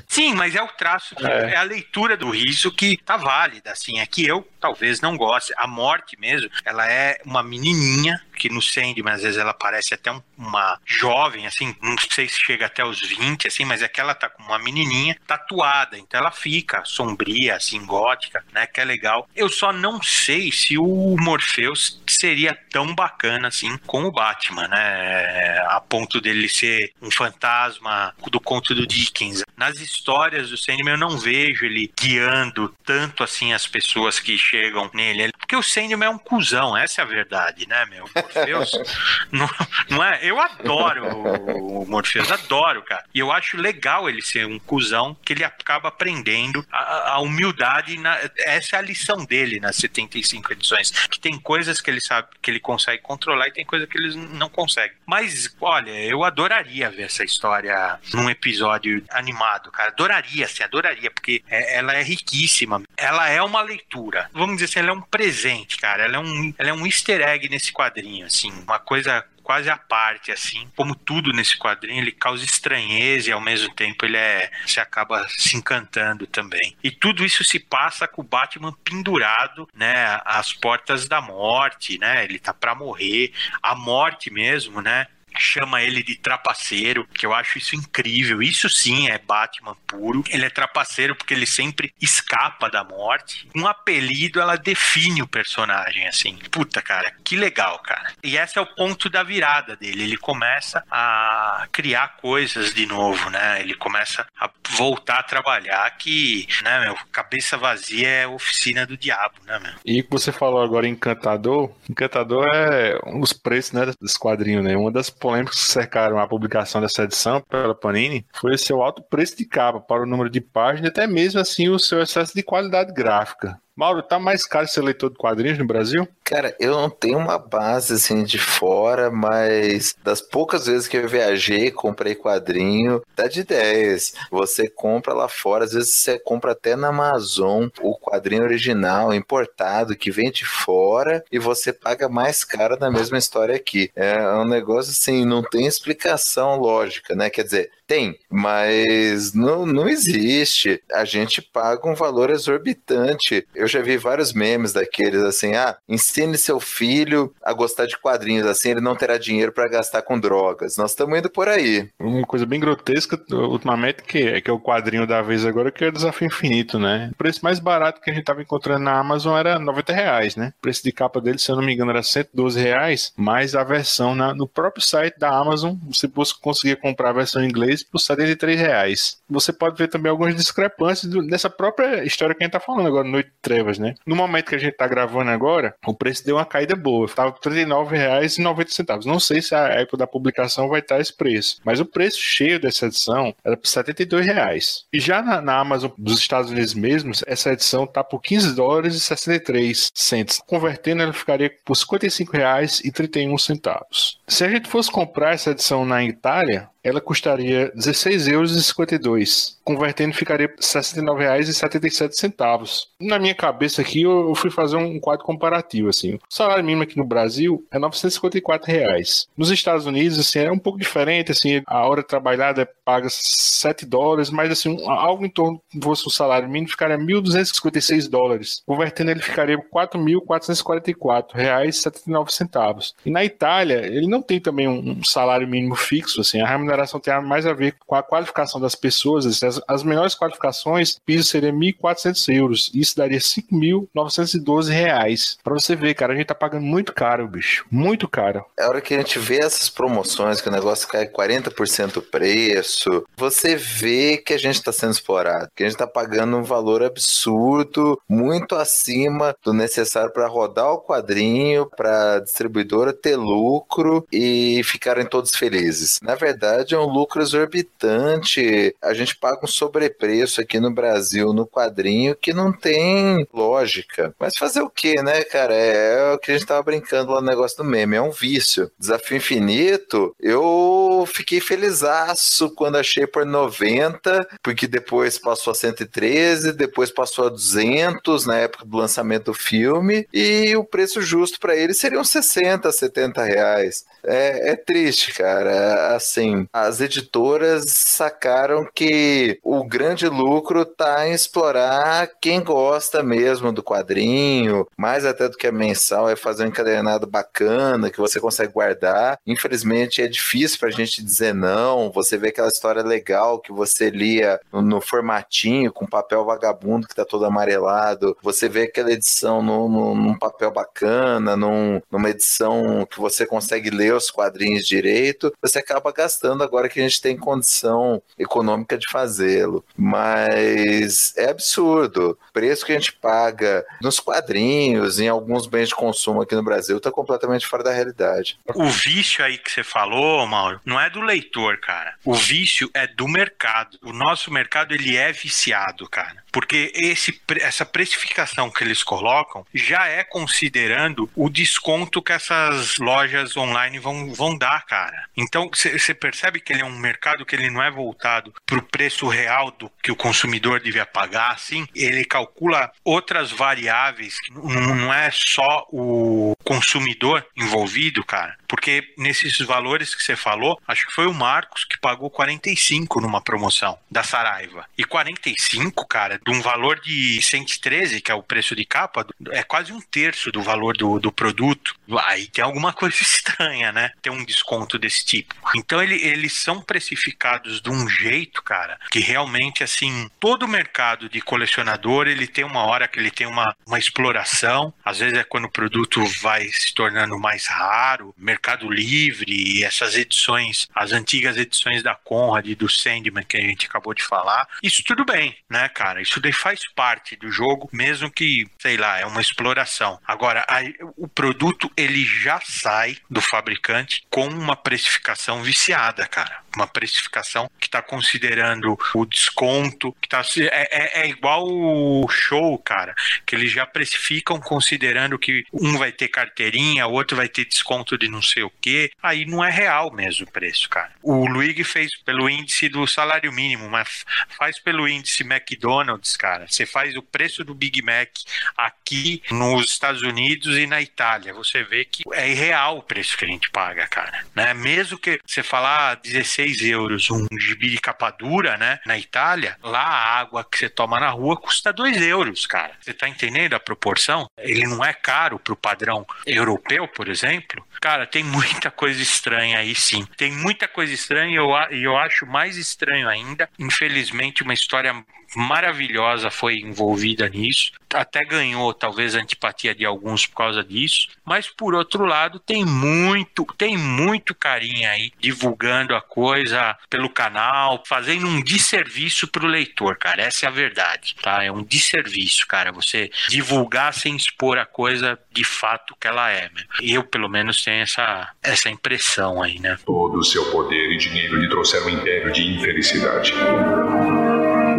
F: sim, mas é o traço, é. é a leitura do riso que tá válida, assim. É que eu talvez não goste. A morte mesmo, ela é uma menininha que no Sandman às vezes ela parece até um, uma jovem, assim, não sei se chega até os 20, assim, mas é que ela tá com uma menininha tatuada, então ela fica sombria, assim, gótica, né, que é legal. Eu só não sei se o Morpheus seria tão bacana, assim, com o Batman, né, a ponto dele ser um fantasma do conto do Dickens. Nas histórias do Sandman eu não vejo ele guiando tanto, assim, as pessoas que chegam nele, porque o Sandman é um cuzão, essa é a verdade, né, meu? Morpheus. não, não é? Eu adoro o, Morpheus, adoro, cara. E eu acho legal ele ser um cuzão que ele acaba aprendendo a, a humildade. Na, essa é a lição dele nas 75 edições. Que tem coisas que ele sabe que ele consegue controlar e tem coisas que ele não consegue. Mas, olha, eu adoraria ver essa história num episódio animado, cara. Adoraria, assim, adoraria, porque é, ela é riquíssima. Ela é uma leitura. Vamos dizer assim, ela é um presente, cara. Ela é um, ela é um easter egg nesse quadrinho assim, uma coisa quase à parte, assim. Como tudo nesse quadrinho, ele causa estranheza e ao mesmo tempo ele é. se acaba se encantando também. E tudo isso se passa com o Batman pendurado, né? Às portas da morte, né? Ele tá para morrer. A morte mesmo, né? Chama ele de trapaceiro, que eu acho isso incrível. Isso sim é Batman puro. Ele é trapaceiro porque ele sempre escapa da morte. Um apelido, ela define o personagem, assim. Puta, cara, que legal, cara. E esse é o ponto da virada dele. Ele começa a criar coisas de novo, né? Ele começa a voltar a trabalhar que, né, meu, cabeça vazia é oficina do diabo, né, meu?
D: E você falou agora Encantador. Encantador é um dos preços, né, desse quadrinho, né? Uma das polêmicas que cercaram a publicação dessa edição pela Panini foi o seu alto preço de capa para o número de páginas e até mesmo assim o seu excesso de qualidade gráfica. Mauro, tá mais caro ser leitor de quadrinhos no Brasil?
E: Cara, eu não tenho uma base assim de fora, mas das poucas vezes que eu viajei, comprei quadrinho, tá de 10. Você compra lá fora, às vezes você compra até na Amazon o quadrinho original, importado, que vem de fora, e você paga mais caro na mesma história aqui. É um negócio assim, não tem explicação lógica, né? Quer dizer, Tem, mas não, não existe. A gente paga um valor exorbitante. Eu já vi vários memes daqueles assim: ah, ensine seu filho a gostar de quadrinhos, assim ele não terá dinheiro para gastar com drogas. Nós estamos indo por aí.
D: Uma coisa bem grotesca ultimamente que é, que é o quadrinho da vez agora, que é o Desafio Infinito, né? O preço mais barato que a gente tava encontrando na Amazon era 90 reais, né? O preço de capa dele, se eu não me engano, era 112 reais, mais a versão na, no próprio site da Amazon, você conseguia comprar a versão em inglês por 73 reais. Você pode ver também algumas discrepâncias dessa própria história que a gente tá falando agora, Noite de Trevas, né? No momento que a gente tá gravando agora, o preço deu uma caída boa. Tava por R$ 39,90. Não sei se a época da publicação vai estar esse preço, mas o preço cheio dessa edição era por 72 reais. E já na, na, Amazon dos Estados Unidos mesmo, essa edição tá por 15 dólares e 63 centos. Convertendo, ela ficaria por 55 reais e 31 centavos. Se a gente fosse comprar essa edição na Itália, ela custaria 16,52 euros. Convertendo, ficaria R$ 69,77. Na minha cabeça aqui, eu fui fazer um quadro comparativo. Assim. O salário mínimo aqui no Brasil é 954 reais. Nos Estados Unidos, assim, é um pouco diferente. Assim, a hora trabalhada é paga 7 dólares, mas assim, algo em torno fosse o salário mínimo, ficaria 1.256 dólares. Convertendo, ele ficaria 4.444 reais 79 centavos. E na Itália, ele não tem também um salário mínimo fixo, assim, a remuneração tem mais a ver com a qualificação das pessoas. As, as melhores qualificações, piso seria 1.400 euros. Isso daria 5.912 reais. Pra você ver, cara, a gente tá pagando muito caro, bicho. Muito caro.
E: É hora que a gente vê essas promoções, que o negócio cai 40% o preço, você vê que a gente tá sendo explorado. Que a gente tá pagando um valor absurdo, muito acima do necessário para rodar o quadrinho, pra distribuidora ter lucro e ficarem todos felizes. Na verdade, é um lucro exorbitante. A gente paga um sobrepreço aqui no Brasil no quadrinho que não tem lógica. Mas fazer o que, né, cara? É, é o que a gente tava brincando lá no negócio do meme, é um vício. Desafio Infinito, eu fiquei felizaço quando achei por 90, porque depois passou a 113, depois passou a 200 na época do lançamento do filme, e o preço justo para ele seria uns 60, 70 reais. É, é triste, cara. Assim, as editoras sacaram que o grande lucro tá em explorar quem gosta mesmo do quadrinho, mais até do que a mensal, é fazer um encadernado bacana que você consegue guardar. Infelizmente é difícil pra gente dizer não. Você vê aquela história legal que você lia no, formatinho, com papel vagabundo que tá todo amarelado. Você vê aquela edição no, num papel bacana, num, numa edição que você consegue ler os quadrinhos direito. Você acaba gastando agora que a gente tem condição econômica de fazê-lo. Mas é absurdo. O preço que a gente paga nos quadrinhos, em alguns bens de consumo aqui no Brasil, está completamente fora da realidade.
F: O vício aí que você falou, Mauro, não é do leitor, cara. O vício é do mercado. O nosso mercado, ele é viciado, cara. Porque esse, essa precificação que eles colocam já é considerando o desconto que essas lojas online vão, vão dar, cara. Então, você percebe que ele é um mercado que ele não é voltado para o preço real do que o consumidor devia pagar, assim. Ele calcula outras variáveis, não é só o consumidor envolvido, cara. Porque nesses valores que você falou, acho que foi o Marcos que pagou 45 numa promoção da Saraiva. E 45, cara, de um valor de 113, que é o preço de capa, é quase um terço do valor do, do produto. Aí tem alguma coisa estranha, né? Ter um desconto desse tipo. Então ele, eles são precificados de um jeito, cara, que realmente, assim, todo o mercado de colecionador, ele tem uma hora que ele tem uma, uma exploração. Às vezes é quando o produto vai se tornando mais raro. Mercado Livre, essas edições, as antigas edições da Conrad e do Sandman que a gente acabou de falar. Isso tudo bem, né, cara? Isso daí faz parte do jogo, mesmo que, sei lá, é uma exploração. Agora, a, o produto ele já sai do fabricante com uma precificação viciada, cara uma precificação que está considerando o desconto, que tá, é, é, é, igual o show, cara, que eles já precificam considerando que um vai ter carteirinha, outro vai ter desconto de não sei o que. Aí não é real mesmo o preço, cara. O Luigi fez pelo índice do salário mínimo, mas faz pelo índice McDonald's, cara. Você faz o preço do Big Mac aqui nos Estados Unidos e na Itália. Você vê que é irreal o preço que a gente paga, cara. Né? Mesmo que você falar 16 euros um gibi de capa dura, né? Na Itália, lá a água que você toma na rua custa 2 euros, cara. Você tá entendendo a proporção? Ele não é caro pro padrão europeu, por exemplo. Cara, tem muita coisa estranha aí, sim. Tem muita coisa estranha e eu, eu acho mais estranho ainda. Infelizmente, uma história maravilhosa foi envolvida nisso. Até ganhou, talvez, a antipatia de alguns por causa disso. Mas, por outro lado, tem muito, tem muito carinho aí divulgando a coisa pelo canal, fazendo um desserviço pro leitor, cara. Essa é a verdade, tá? É um desserviço, cara. Você divulgar sem expor a coisa de fato que ela é. Eu, pelo menos, tenho essa, essa impressão aí, né?
H: Todo o seu poder e dinheiro lhe trouxeram um império de infelicidade.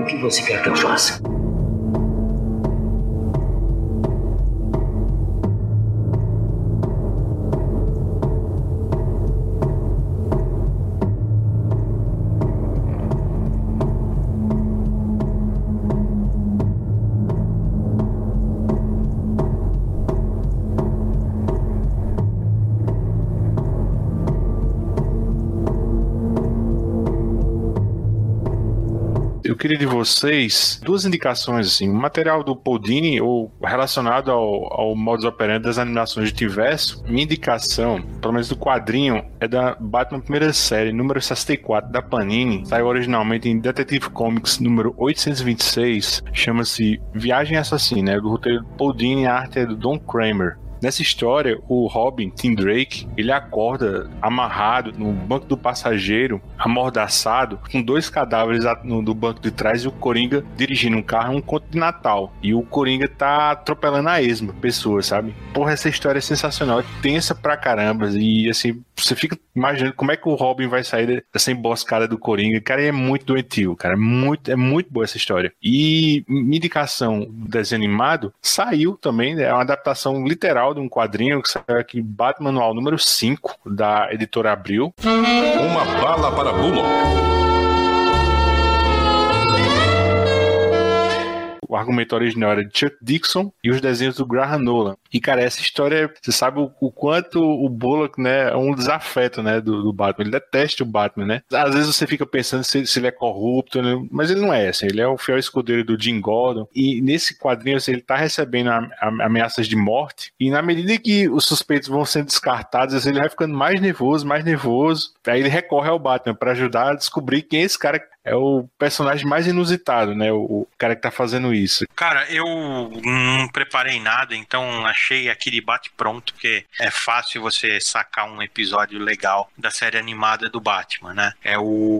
I: O que você quer que eu faça?
D: Queria de vocês duas indicações, assim, o material do Podini ou relacionado ao, ao modus operandi das animações de Tiverso. Minha indicação, pelo menos do quadrinho, é da Batman primeira série, número 64 da Panini. Saiu originalmente em Detective Comics número 826, chama-se Viagem Assassina, é do roteiro Podini, a arte é do Don Kramer. Nessa história, o Robin, Tim Drake, ele acorda amarrado no banco do passageiro, amordaçado, com dois cadáveres no, no banco de trás e o Coringa dirigindo um carro, um conto de Natal. E o Coringa tá atropelando a esma pessoas, sabe? Porra, essa história é sensacional, é tensa pra caramba. E assim, você fica imaginando como é que o Robin vai sair dessa emboscada do Coringa. Cara, é muito doentio, cara. É muito, é muito boa essa história. E minha indicação do desenho animado saiu também, né? é uma adaptação literal de um quadrinho que saiu aqui, Batman Manual número 5, da editora Abril.
H: Uma bala para Bullock.
D: O argumento original era de Chuck Dixon e os desenhos do Graham Nolan. E, cara, essa história, você sabe o, o quanto o Bullock, né, é um desafeto, né, do, do, Batman. Ele detesta o Batman, né? Às vezes você fica pensando se, se ele é corrupto, né? mas ele não é, assim, ele é o fiel escudeiro do Jim Gordon. E nesse quadrinho, assim, ele tá recebendo a, a, ameaças de morte, e na medida que os suspeitos vão sendo descartados, assim, ele vai ficando mais nervoso, mais nervoso. Aí ele recorre ao Batman para ajudar a descobrir quem é esse cara é o personagem mais inusitado, né? O, cara que tá fazendo isso.
F: Cara, eu não preparei nada, então achei aquele bate pronto, porque é fácil você sacar um episódio legal da série animada do Batman, né? É o.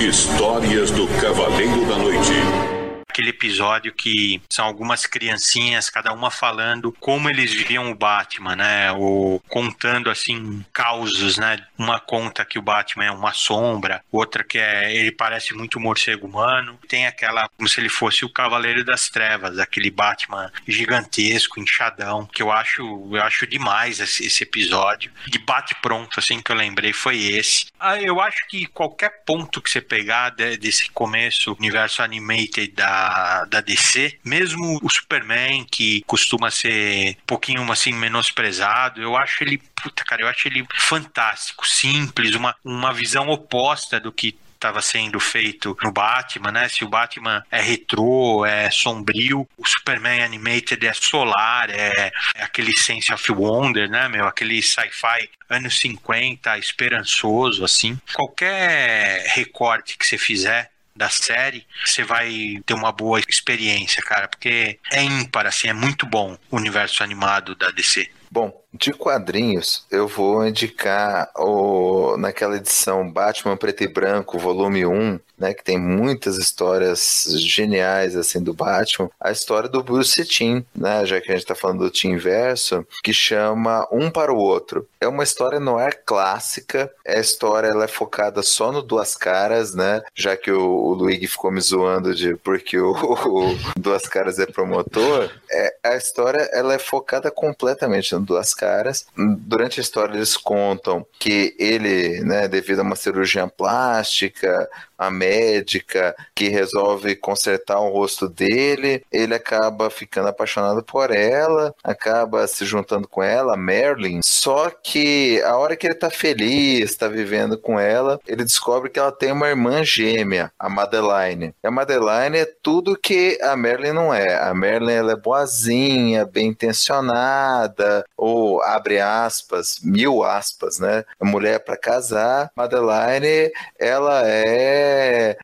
H: Histórias do Cavaleiro da Noite
F: aquele episódio que são algumas criancinhas, cada uma falando como eles viam o Batman, né? Ou contando assim causos, né? Uma conta que o Batman é uma sombra, outra que é ele parece muito morcego humano. Tem aquela como se ele fosse o Cavaleiro das Trevas, aquele Batman gigantesco, inchadão, que eu acho eu acho demais esse, esse episódio. De bate pronto assim que eu lembrei foi esse. Ah, eu acho que qualquer ponto que você pegar de, desse começo universo animated da da, DC, mesmo o Superman, que costuma ser um pouquinho assim menosprezado, eu acho ele, puta cara, eu acho ele fantástico, simples, uma, uma visão oposta do que estava sendo feito no Batman, né? Se o Batman é retrô, é sombrio, o Superman Animated é solar, é, é aquele sense of wonder, né, meu? Aquele sci-fi anos 50, esperançoso, assim. Qualquer recorte que você fizer da série, você vai ter uma boa experiência, cara, porque é ímpar, assim, é muito bom o universo animado da DC.
E: Bom, de quadrinhos, eu vou indicar o, naquela edição Batman Preto e Branco, volume 1, né, que tem muitas histórias geniais assim do Batman, a história do Bruce Timm, né, já que a gente está falando do Tim Verso, que chama Um para o Outro. É uma história não é clássica, a história ela é focada só no Duas Caras, né, já que o, o Luigi ficou me zoando de porque o, o Duas Caras é promotor, é, a história ela é focada completamente no Duas Caras. Durante a história eles contam que ele, né, devido a uma cirurgia plástica, a médica que resolve consertar o rosto dele. Ele acaba ficando apaixonado por ela, acaba se juntando com ela, Merlin. Só que a hora que ele tá feliz, tá vivendo com ela, ele descobre que ela tem uma irmã gêmea, a Madeline. E a Madeline é tudo que a Merlin não é. A Merlin ela é boazinha, bem intencionada, ou abre aspas, mil aspas, né? Mulher para casar. Madeline, ela é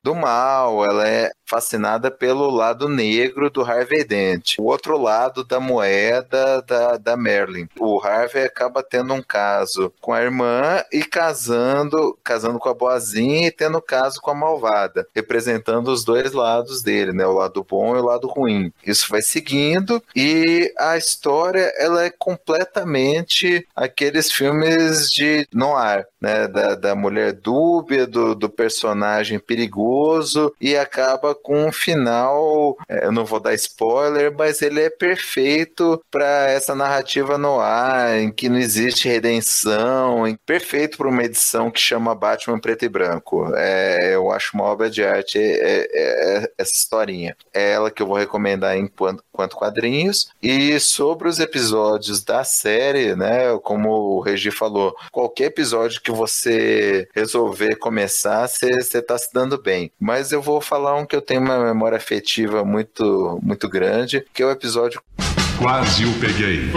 E: do mal, ela é fascinada pelo lado negro do Harvey Dent, o outro lado da moeda da, da Merlin. O Harvey acaba tendo um caso com a irmã e casando, casando com a boazinha e tendo caso com a malvada, representando os dois lados dele, né, o lado bom e o lado ruim. Isso vai seguindo e a história ela é completamente aqueles filmes de noir, né, da, da mulher dúbia, do, do personagem perigoso e acaba com um final, é, eu não vou dar spoiler, mas ele é perfeito para essa narrativa no ar, em que não existe redenção, em, perfeito para uma edição que chama Batman Preto e Branco. É, eu acho uma obra de arte é, é, é essa historinha. É ela que eu vou recomendar enquanto, enquanto quadrinhos. E sobre os episódios da série, né, como o Regi falou, qualquer episódio que você resolver começar, você está se dando bem. Mas eu vou falar um que eu tenho uma memória afetiva muito, muito grande, que é o episódio.
H: Quase o peguei.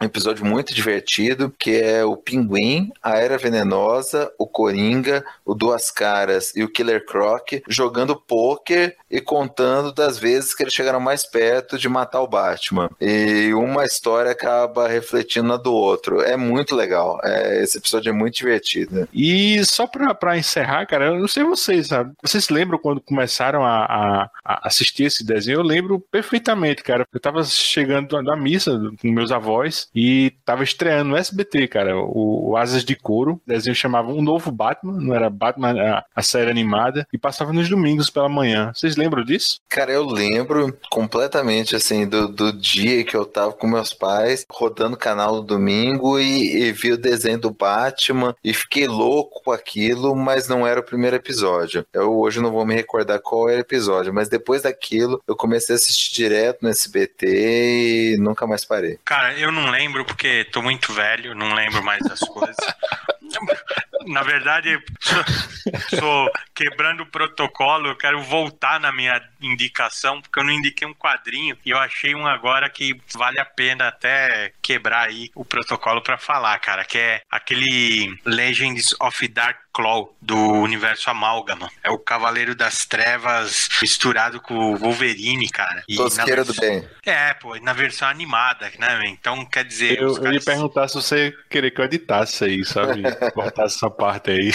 E: Um episódio muito divertido, que é o Pinguim, a Era Venenosa, o Coringa, o Duas Caras e o Killer Croc jogando pôquer e contando das vezes que eles chegaram mais perto de matar o Batman. E uma história acaba refletindo na do outro. É muito legal. É, esse episódio é muito divertido.
D: E só pra, pra encerrar, cara, eu não sei vocês, sabe? Vocês lembram quando começaram a, a, a assistir esse desenho? Eu lembro perfeitamente, cara. Eu tava chegando da missa com meus avós e tava estreando no SBT, cara, o, o Asas de Couro. O desenho chamava Um Novo Batman, não era Batman a, a, série animada, e passava nos domingos pela manhã. Vocês lembram disso?
E: Cara, eu lembro completamente, assim, do, do dia que eu tava com meus pais, rodando o canal no domingo e, e vi o desenho do Batman e fiquei louco com aquilo, mas não era o primeiro episódio. Eu hoje não vou me recordar qual era o episódio, mas depois daquilo eu comecei a assistir direto no SBT e nunca mais parei.
F: Cara, eu não lembro porque tô muito velho, não lembro mais das coisas. Na verdade, sou, sou, quebrando o protocolo, eu quero voltar na minha indicação, porque eu não indiquei um quadrinho e eu achei um agora que vale a pena até quebrar aí o protocolo para falar, cara, que é aquele Legends of Dark Claw do universo Amálgama. É o Cavaleiro das Trevas misturado com o Wolverine, cara.
E: E Tosqueira do bem.
F: É, pô, na versão animada, né? Então, quer dizer.
D: Eu, caras... eu ia perguntar se você queria que eu editasse aí, sabe? Cortasse essa parte aí.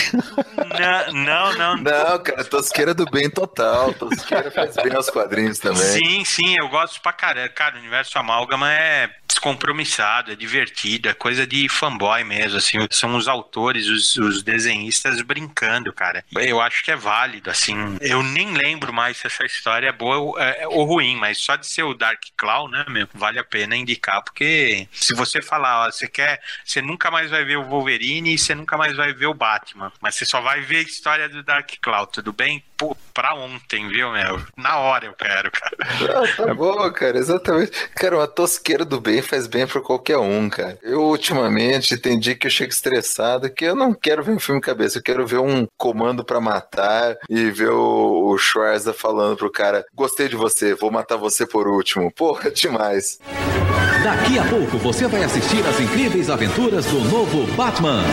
F: Não, não, não.
E: Não, cara, Tosqueira do bem total. Tosqueira faz bem aos quadrinhos também.
F: Sim, sim, eu gosto pra caramba. Cara, o universo Amálgama é descompromissado, é divertido, é coisa de fanboy mesmo, assim, são os autores, os, os, desenhistas brincando, cara. Eu acho que é válido, assim, eu nem lembro mais se essa história é boa ou, é, ou ruim, mas só de ser o Dark Claw, né, meu, vale a pena indicar, porque se você falar, ó, você quer, você nunca mais vai ver o Wolverine e você nunca mais vai ver o Batman, mas você só vai ver a história do Dark Claw, tudo bem? Pô, pra ontem, viu, meu? Na hora eu quero, cara.
E: Ah, tá bom, cara, exatamente. Cara, uma tosqueira do bem faz bem pra qualquer um, cara. Eu, ultimamente, dia que eu chego estressado que eu não quero ver um filme cabeça, eu quero ver um comando para matar e ver o, o Schwarza falando pro cara: gostei de você, vou matar você por último. Porra, demais.
C: Daqui a pouco você vai assistir as incríveis aventuras do novo Batman.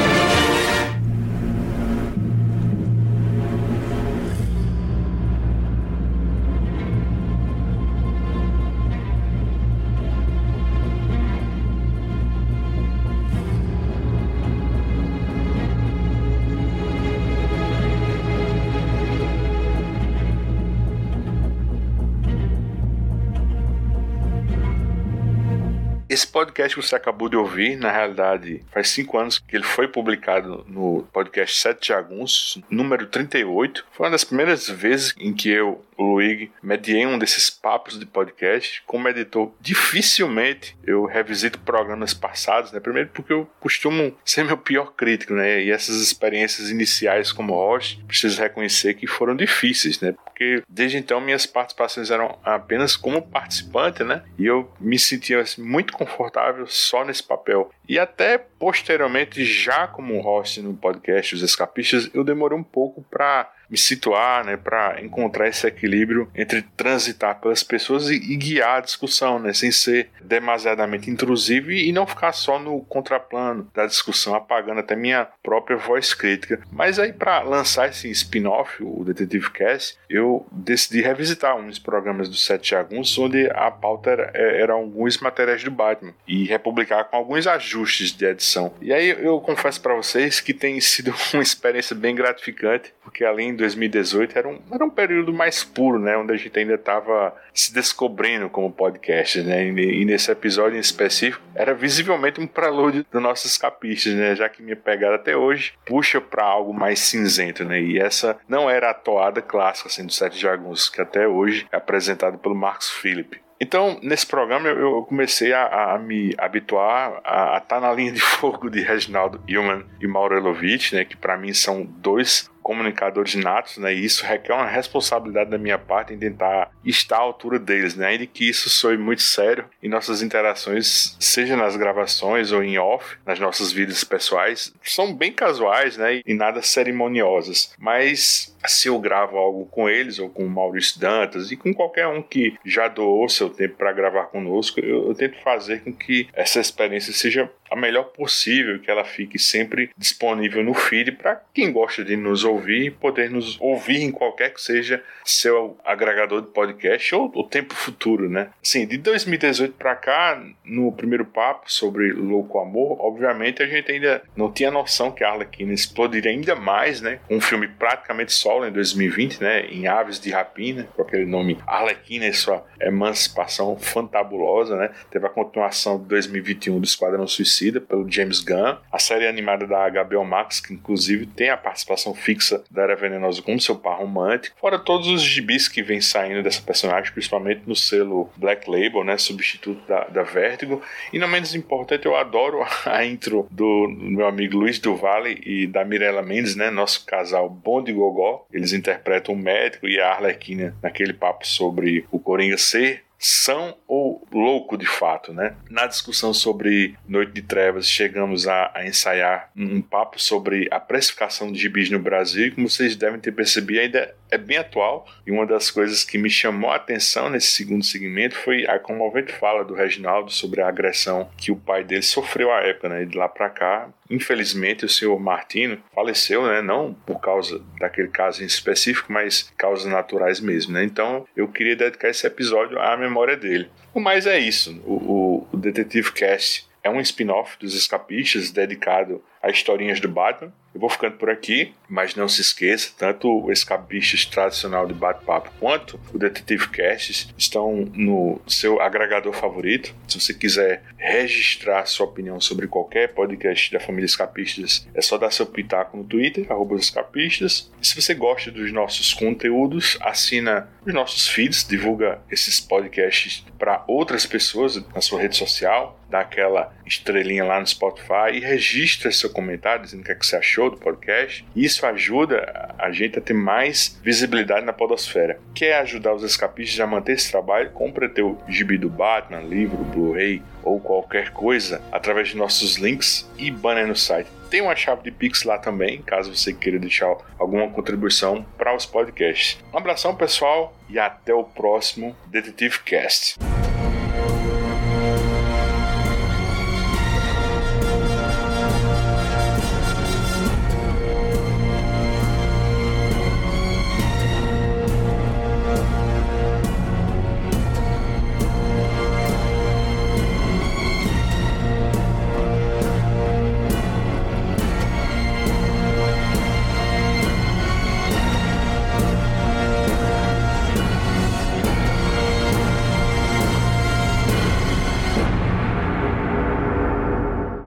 D: Esse podcast que você acabou de ouvir, na realidade, faz cinco anos que ele foi publicado no podcast Sete Jaguns, número 38. Foi uma das primeiras vezes em que eu o Luigi, mediei um desses papos de podcast. Como editor, dificilmente eu revisito programas passados, né? Primeiro porque eu costumo ser meu pior crítico, né? E essas experiências iniciais como host, preciso reconhecer que foram difíceis, né? Porque desde então minhas participações eram apenas como participante, né? E eu me sentia assim, muito confortável só nesse papel. E até posteriormente, já como host no podcast Os Escapistas, eu demorei um pouco para me situar, né, para encontrar esse equilíbrio entre transitar pelas pessoas e, e, guiar a discussão, né, sem ser demasiadamente intrusivo e, e não ficar só no contraplano da discussão, apagando até minha própria voz crítica. Mas aí para lançar esse spin-off, o Detetive Cast, eu decidi revisitar uns programas do Sete Jagunços onde a pauta era, é, era alguns materiais do Batman e republicar com alguns ajustes de edição. E aí eu confesso para vocês que tem sido uma experiência bem gratificante, porque além 2018 era um, era um período mais puro, né? Onde a gente ainda estava se descobrindo como podcast, né? E, e, nesse episódio em específico era visivelmente um prelúdio dos nossos capistas, né? Já que minha pegada até hoje puxa para algo mais cinzento, né? E essa não era a toada clássica assim, do Sete Jagunços, que até hoje é apresentado pelo Marcos Philip. Então, nesse programa, eu comecei a, a me habituar a estar tá na linha de fogo de Reginaldo Hillman e Mauro Elovitch, né, que para mim são dois comunicadores natos, né? E isso requer uma responsabilidade da minha parte em tentar estar à altura deles, né? Ainda que isso soe muito sério em nossas interações, seja nas gravações ou em off, nas nossas vidas pessoais, são bem casuais, né? E nada cerimoniosas. Mas se eu gravo algo com eles ou com o Maurício Dantas e com qualquer um que já doou seu tempo para gravar conosco, eu, eu tento fazer com que essa experiência seja a melhor possível, que ela fique sempre disponível no feed para quem gosta de nos ouvir poder nos ouvir em qualquer que seja seu agregador de podcast ou o tempo futuro, né? Sim, de 2018 para cá, no primeiro papo sobre Louco Amor, obviamente a gente ainda não tinha noção que a Arlequina explodiria ainda mais, né? Um filme praticamente solo em 2020, né? Em Aves de Rapina, com aquele nome Arlequina e sua emancipação fantabulosa, né? Teve a continuação de 2021 do Esquadrão Suicida pelo James Gunn, a série animada da HBO Max, que inclusive tem a participação fixa da Era Venenosa como seu par romântico, fora todos os gibis que vem saindo dessa personagem, principalmente no selo Black Label, né, substituto da, da Vertigo, e não menos importante, eu adoro a intro do, meu amigo Luiz do e da Mirella Mendes, né, nosso casal bom de gogó, eles interpretam o médico e a Arlequina naquele papo sobre o Coringa ser são ou louco de fato, né? Na discussão sobre Noite de Trevas, chegamos a, a ensaiar um, um papo sobre a precificação de gibis no Brasil, e como vocês devem ter percebido, ainda é bem atual. E uma das coisas que me chamou a atenção nesse segundo segmento foi a comovente fala do Reginaldo sobre a agressão que o pai dele sofreu à época, né? E de lá para cá, infelizmente, o senhor Martino faleceu, né? Não por causa daquele caso em específico, mas causas naturais mesmo, né? Então, eu queria dedicar esse episódio à memória dele. Mas é isso. O, o, o Detetive Cast é um spin-off dos Escapistas dedicado a historinhas do Batman. Eu vou ficando por aqui, mas não se esqueça, tanto o Escapistas tradicional de bate-papo quanto o Detetive Casts estão no seu agregador favorito. Se você quiser registrar sua opinião sobre qualquer podcast da família Escapistas, é só dar seu pitaco no Twitter, escapistas. E se você gosta dos nossos conteúdos, assina os nossos feeds, divulga esses podcasts para outras pessoas na sua rede social, dá aquela estrelinha lá no Spotify e registra seu comentário dizendo o que, é que você achou do podcast. Isso ajuda a gente a ter mais visibilidade na podosfera. Quer ajudar os escapistas a manter esse trabalho? Compre teu gibi do Batman, livro, Blu-ray ou qualquer coisa através de nossos links e banner no site. Tem uma chave de Pix lá também, caso você queira deixar alguma contribuição para os podcasts. Um abração, pessoal, e até o próximo Detetive Cast.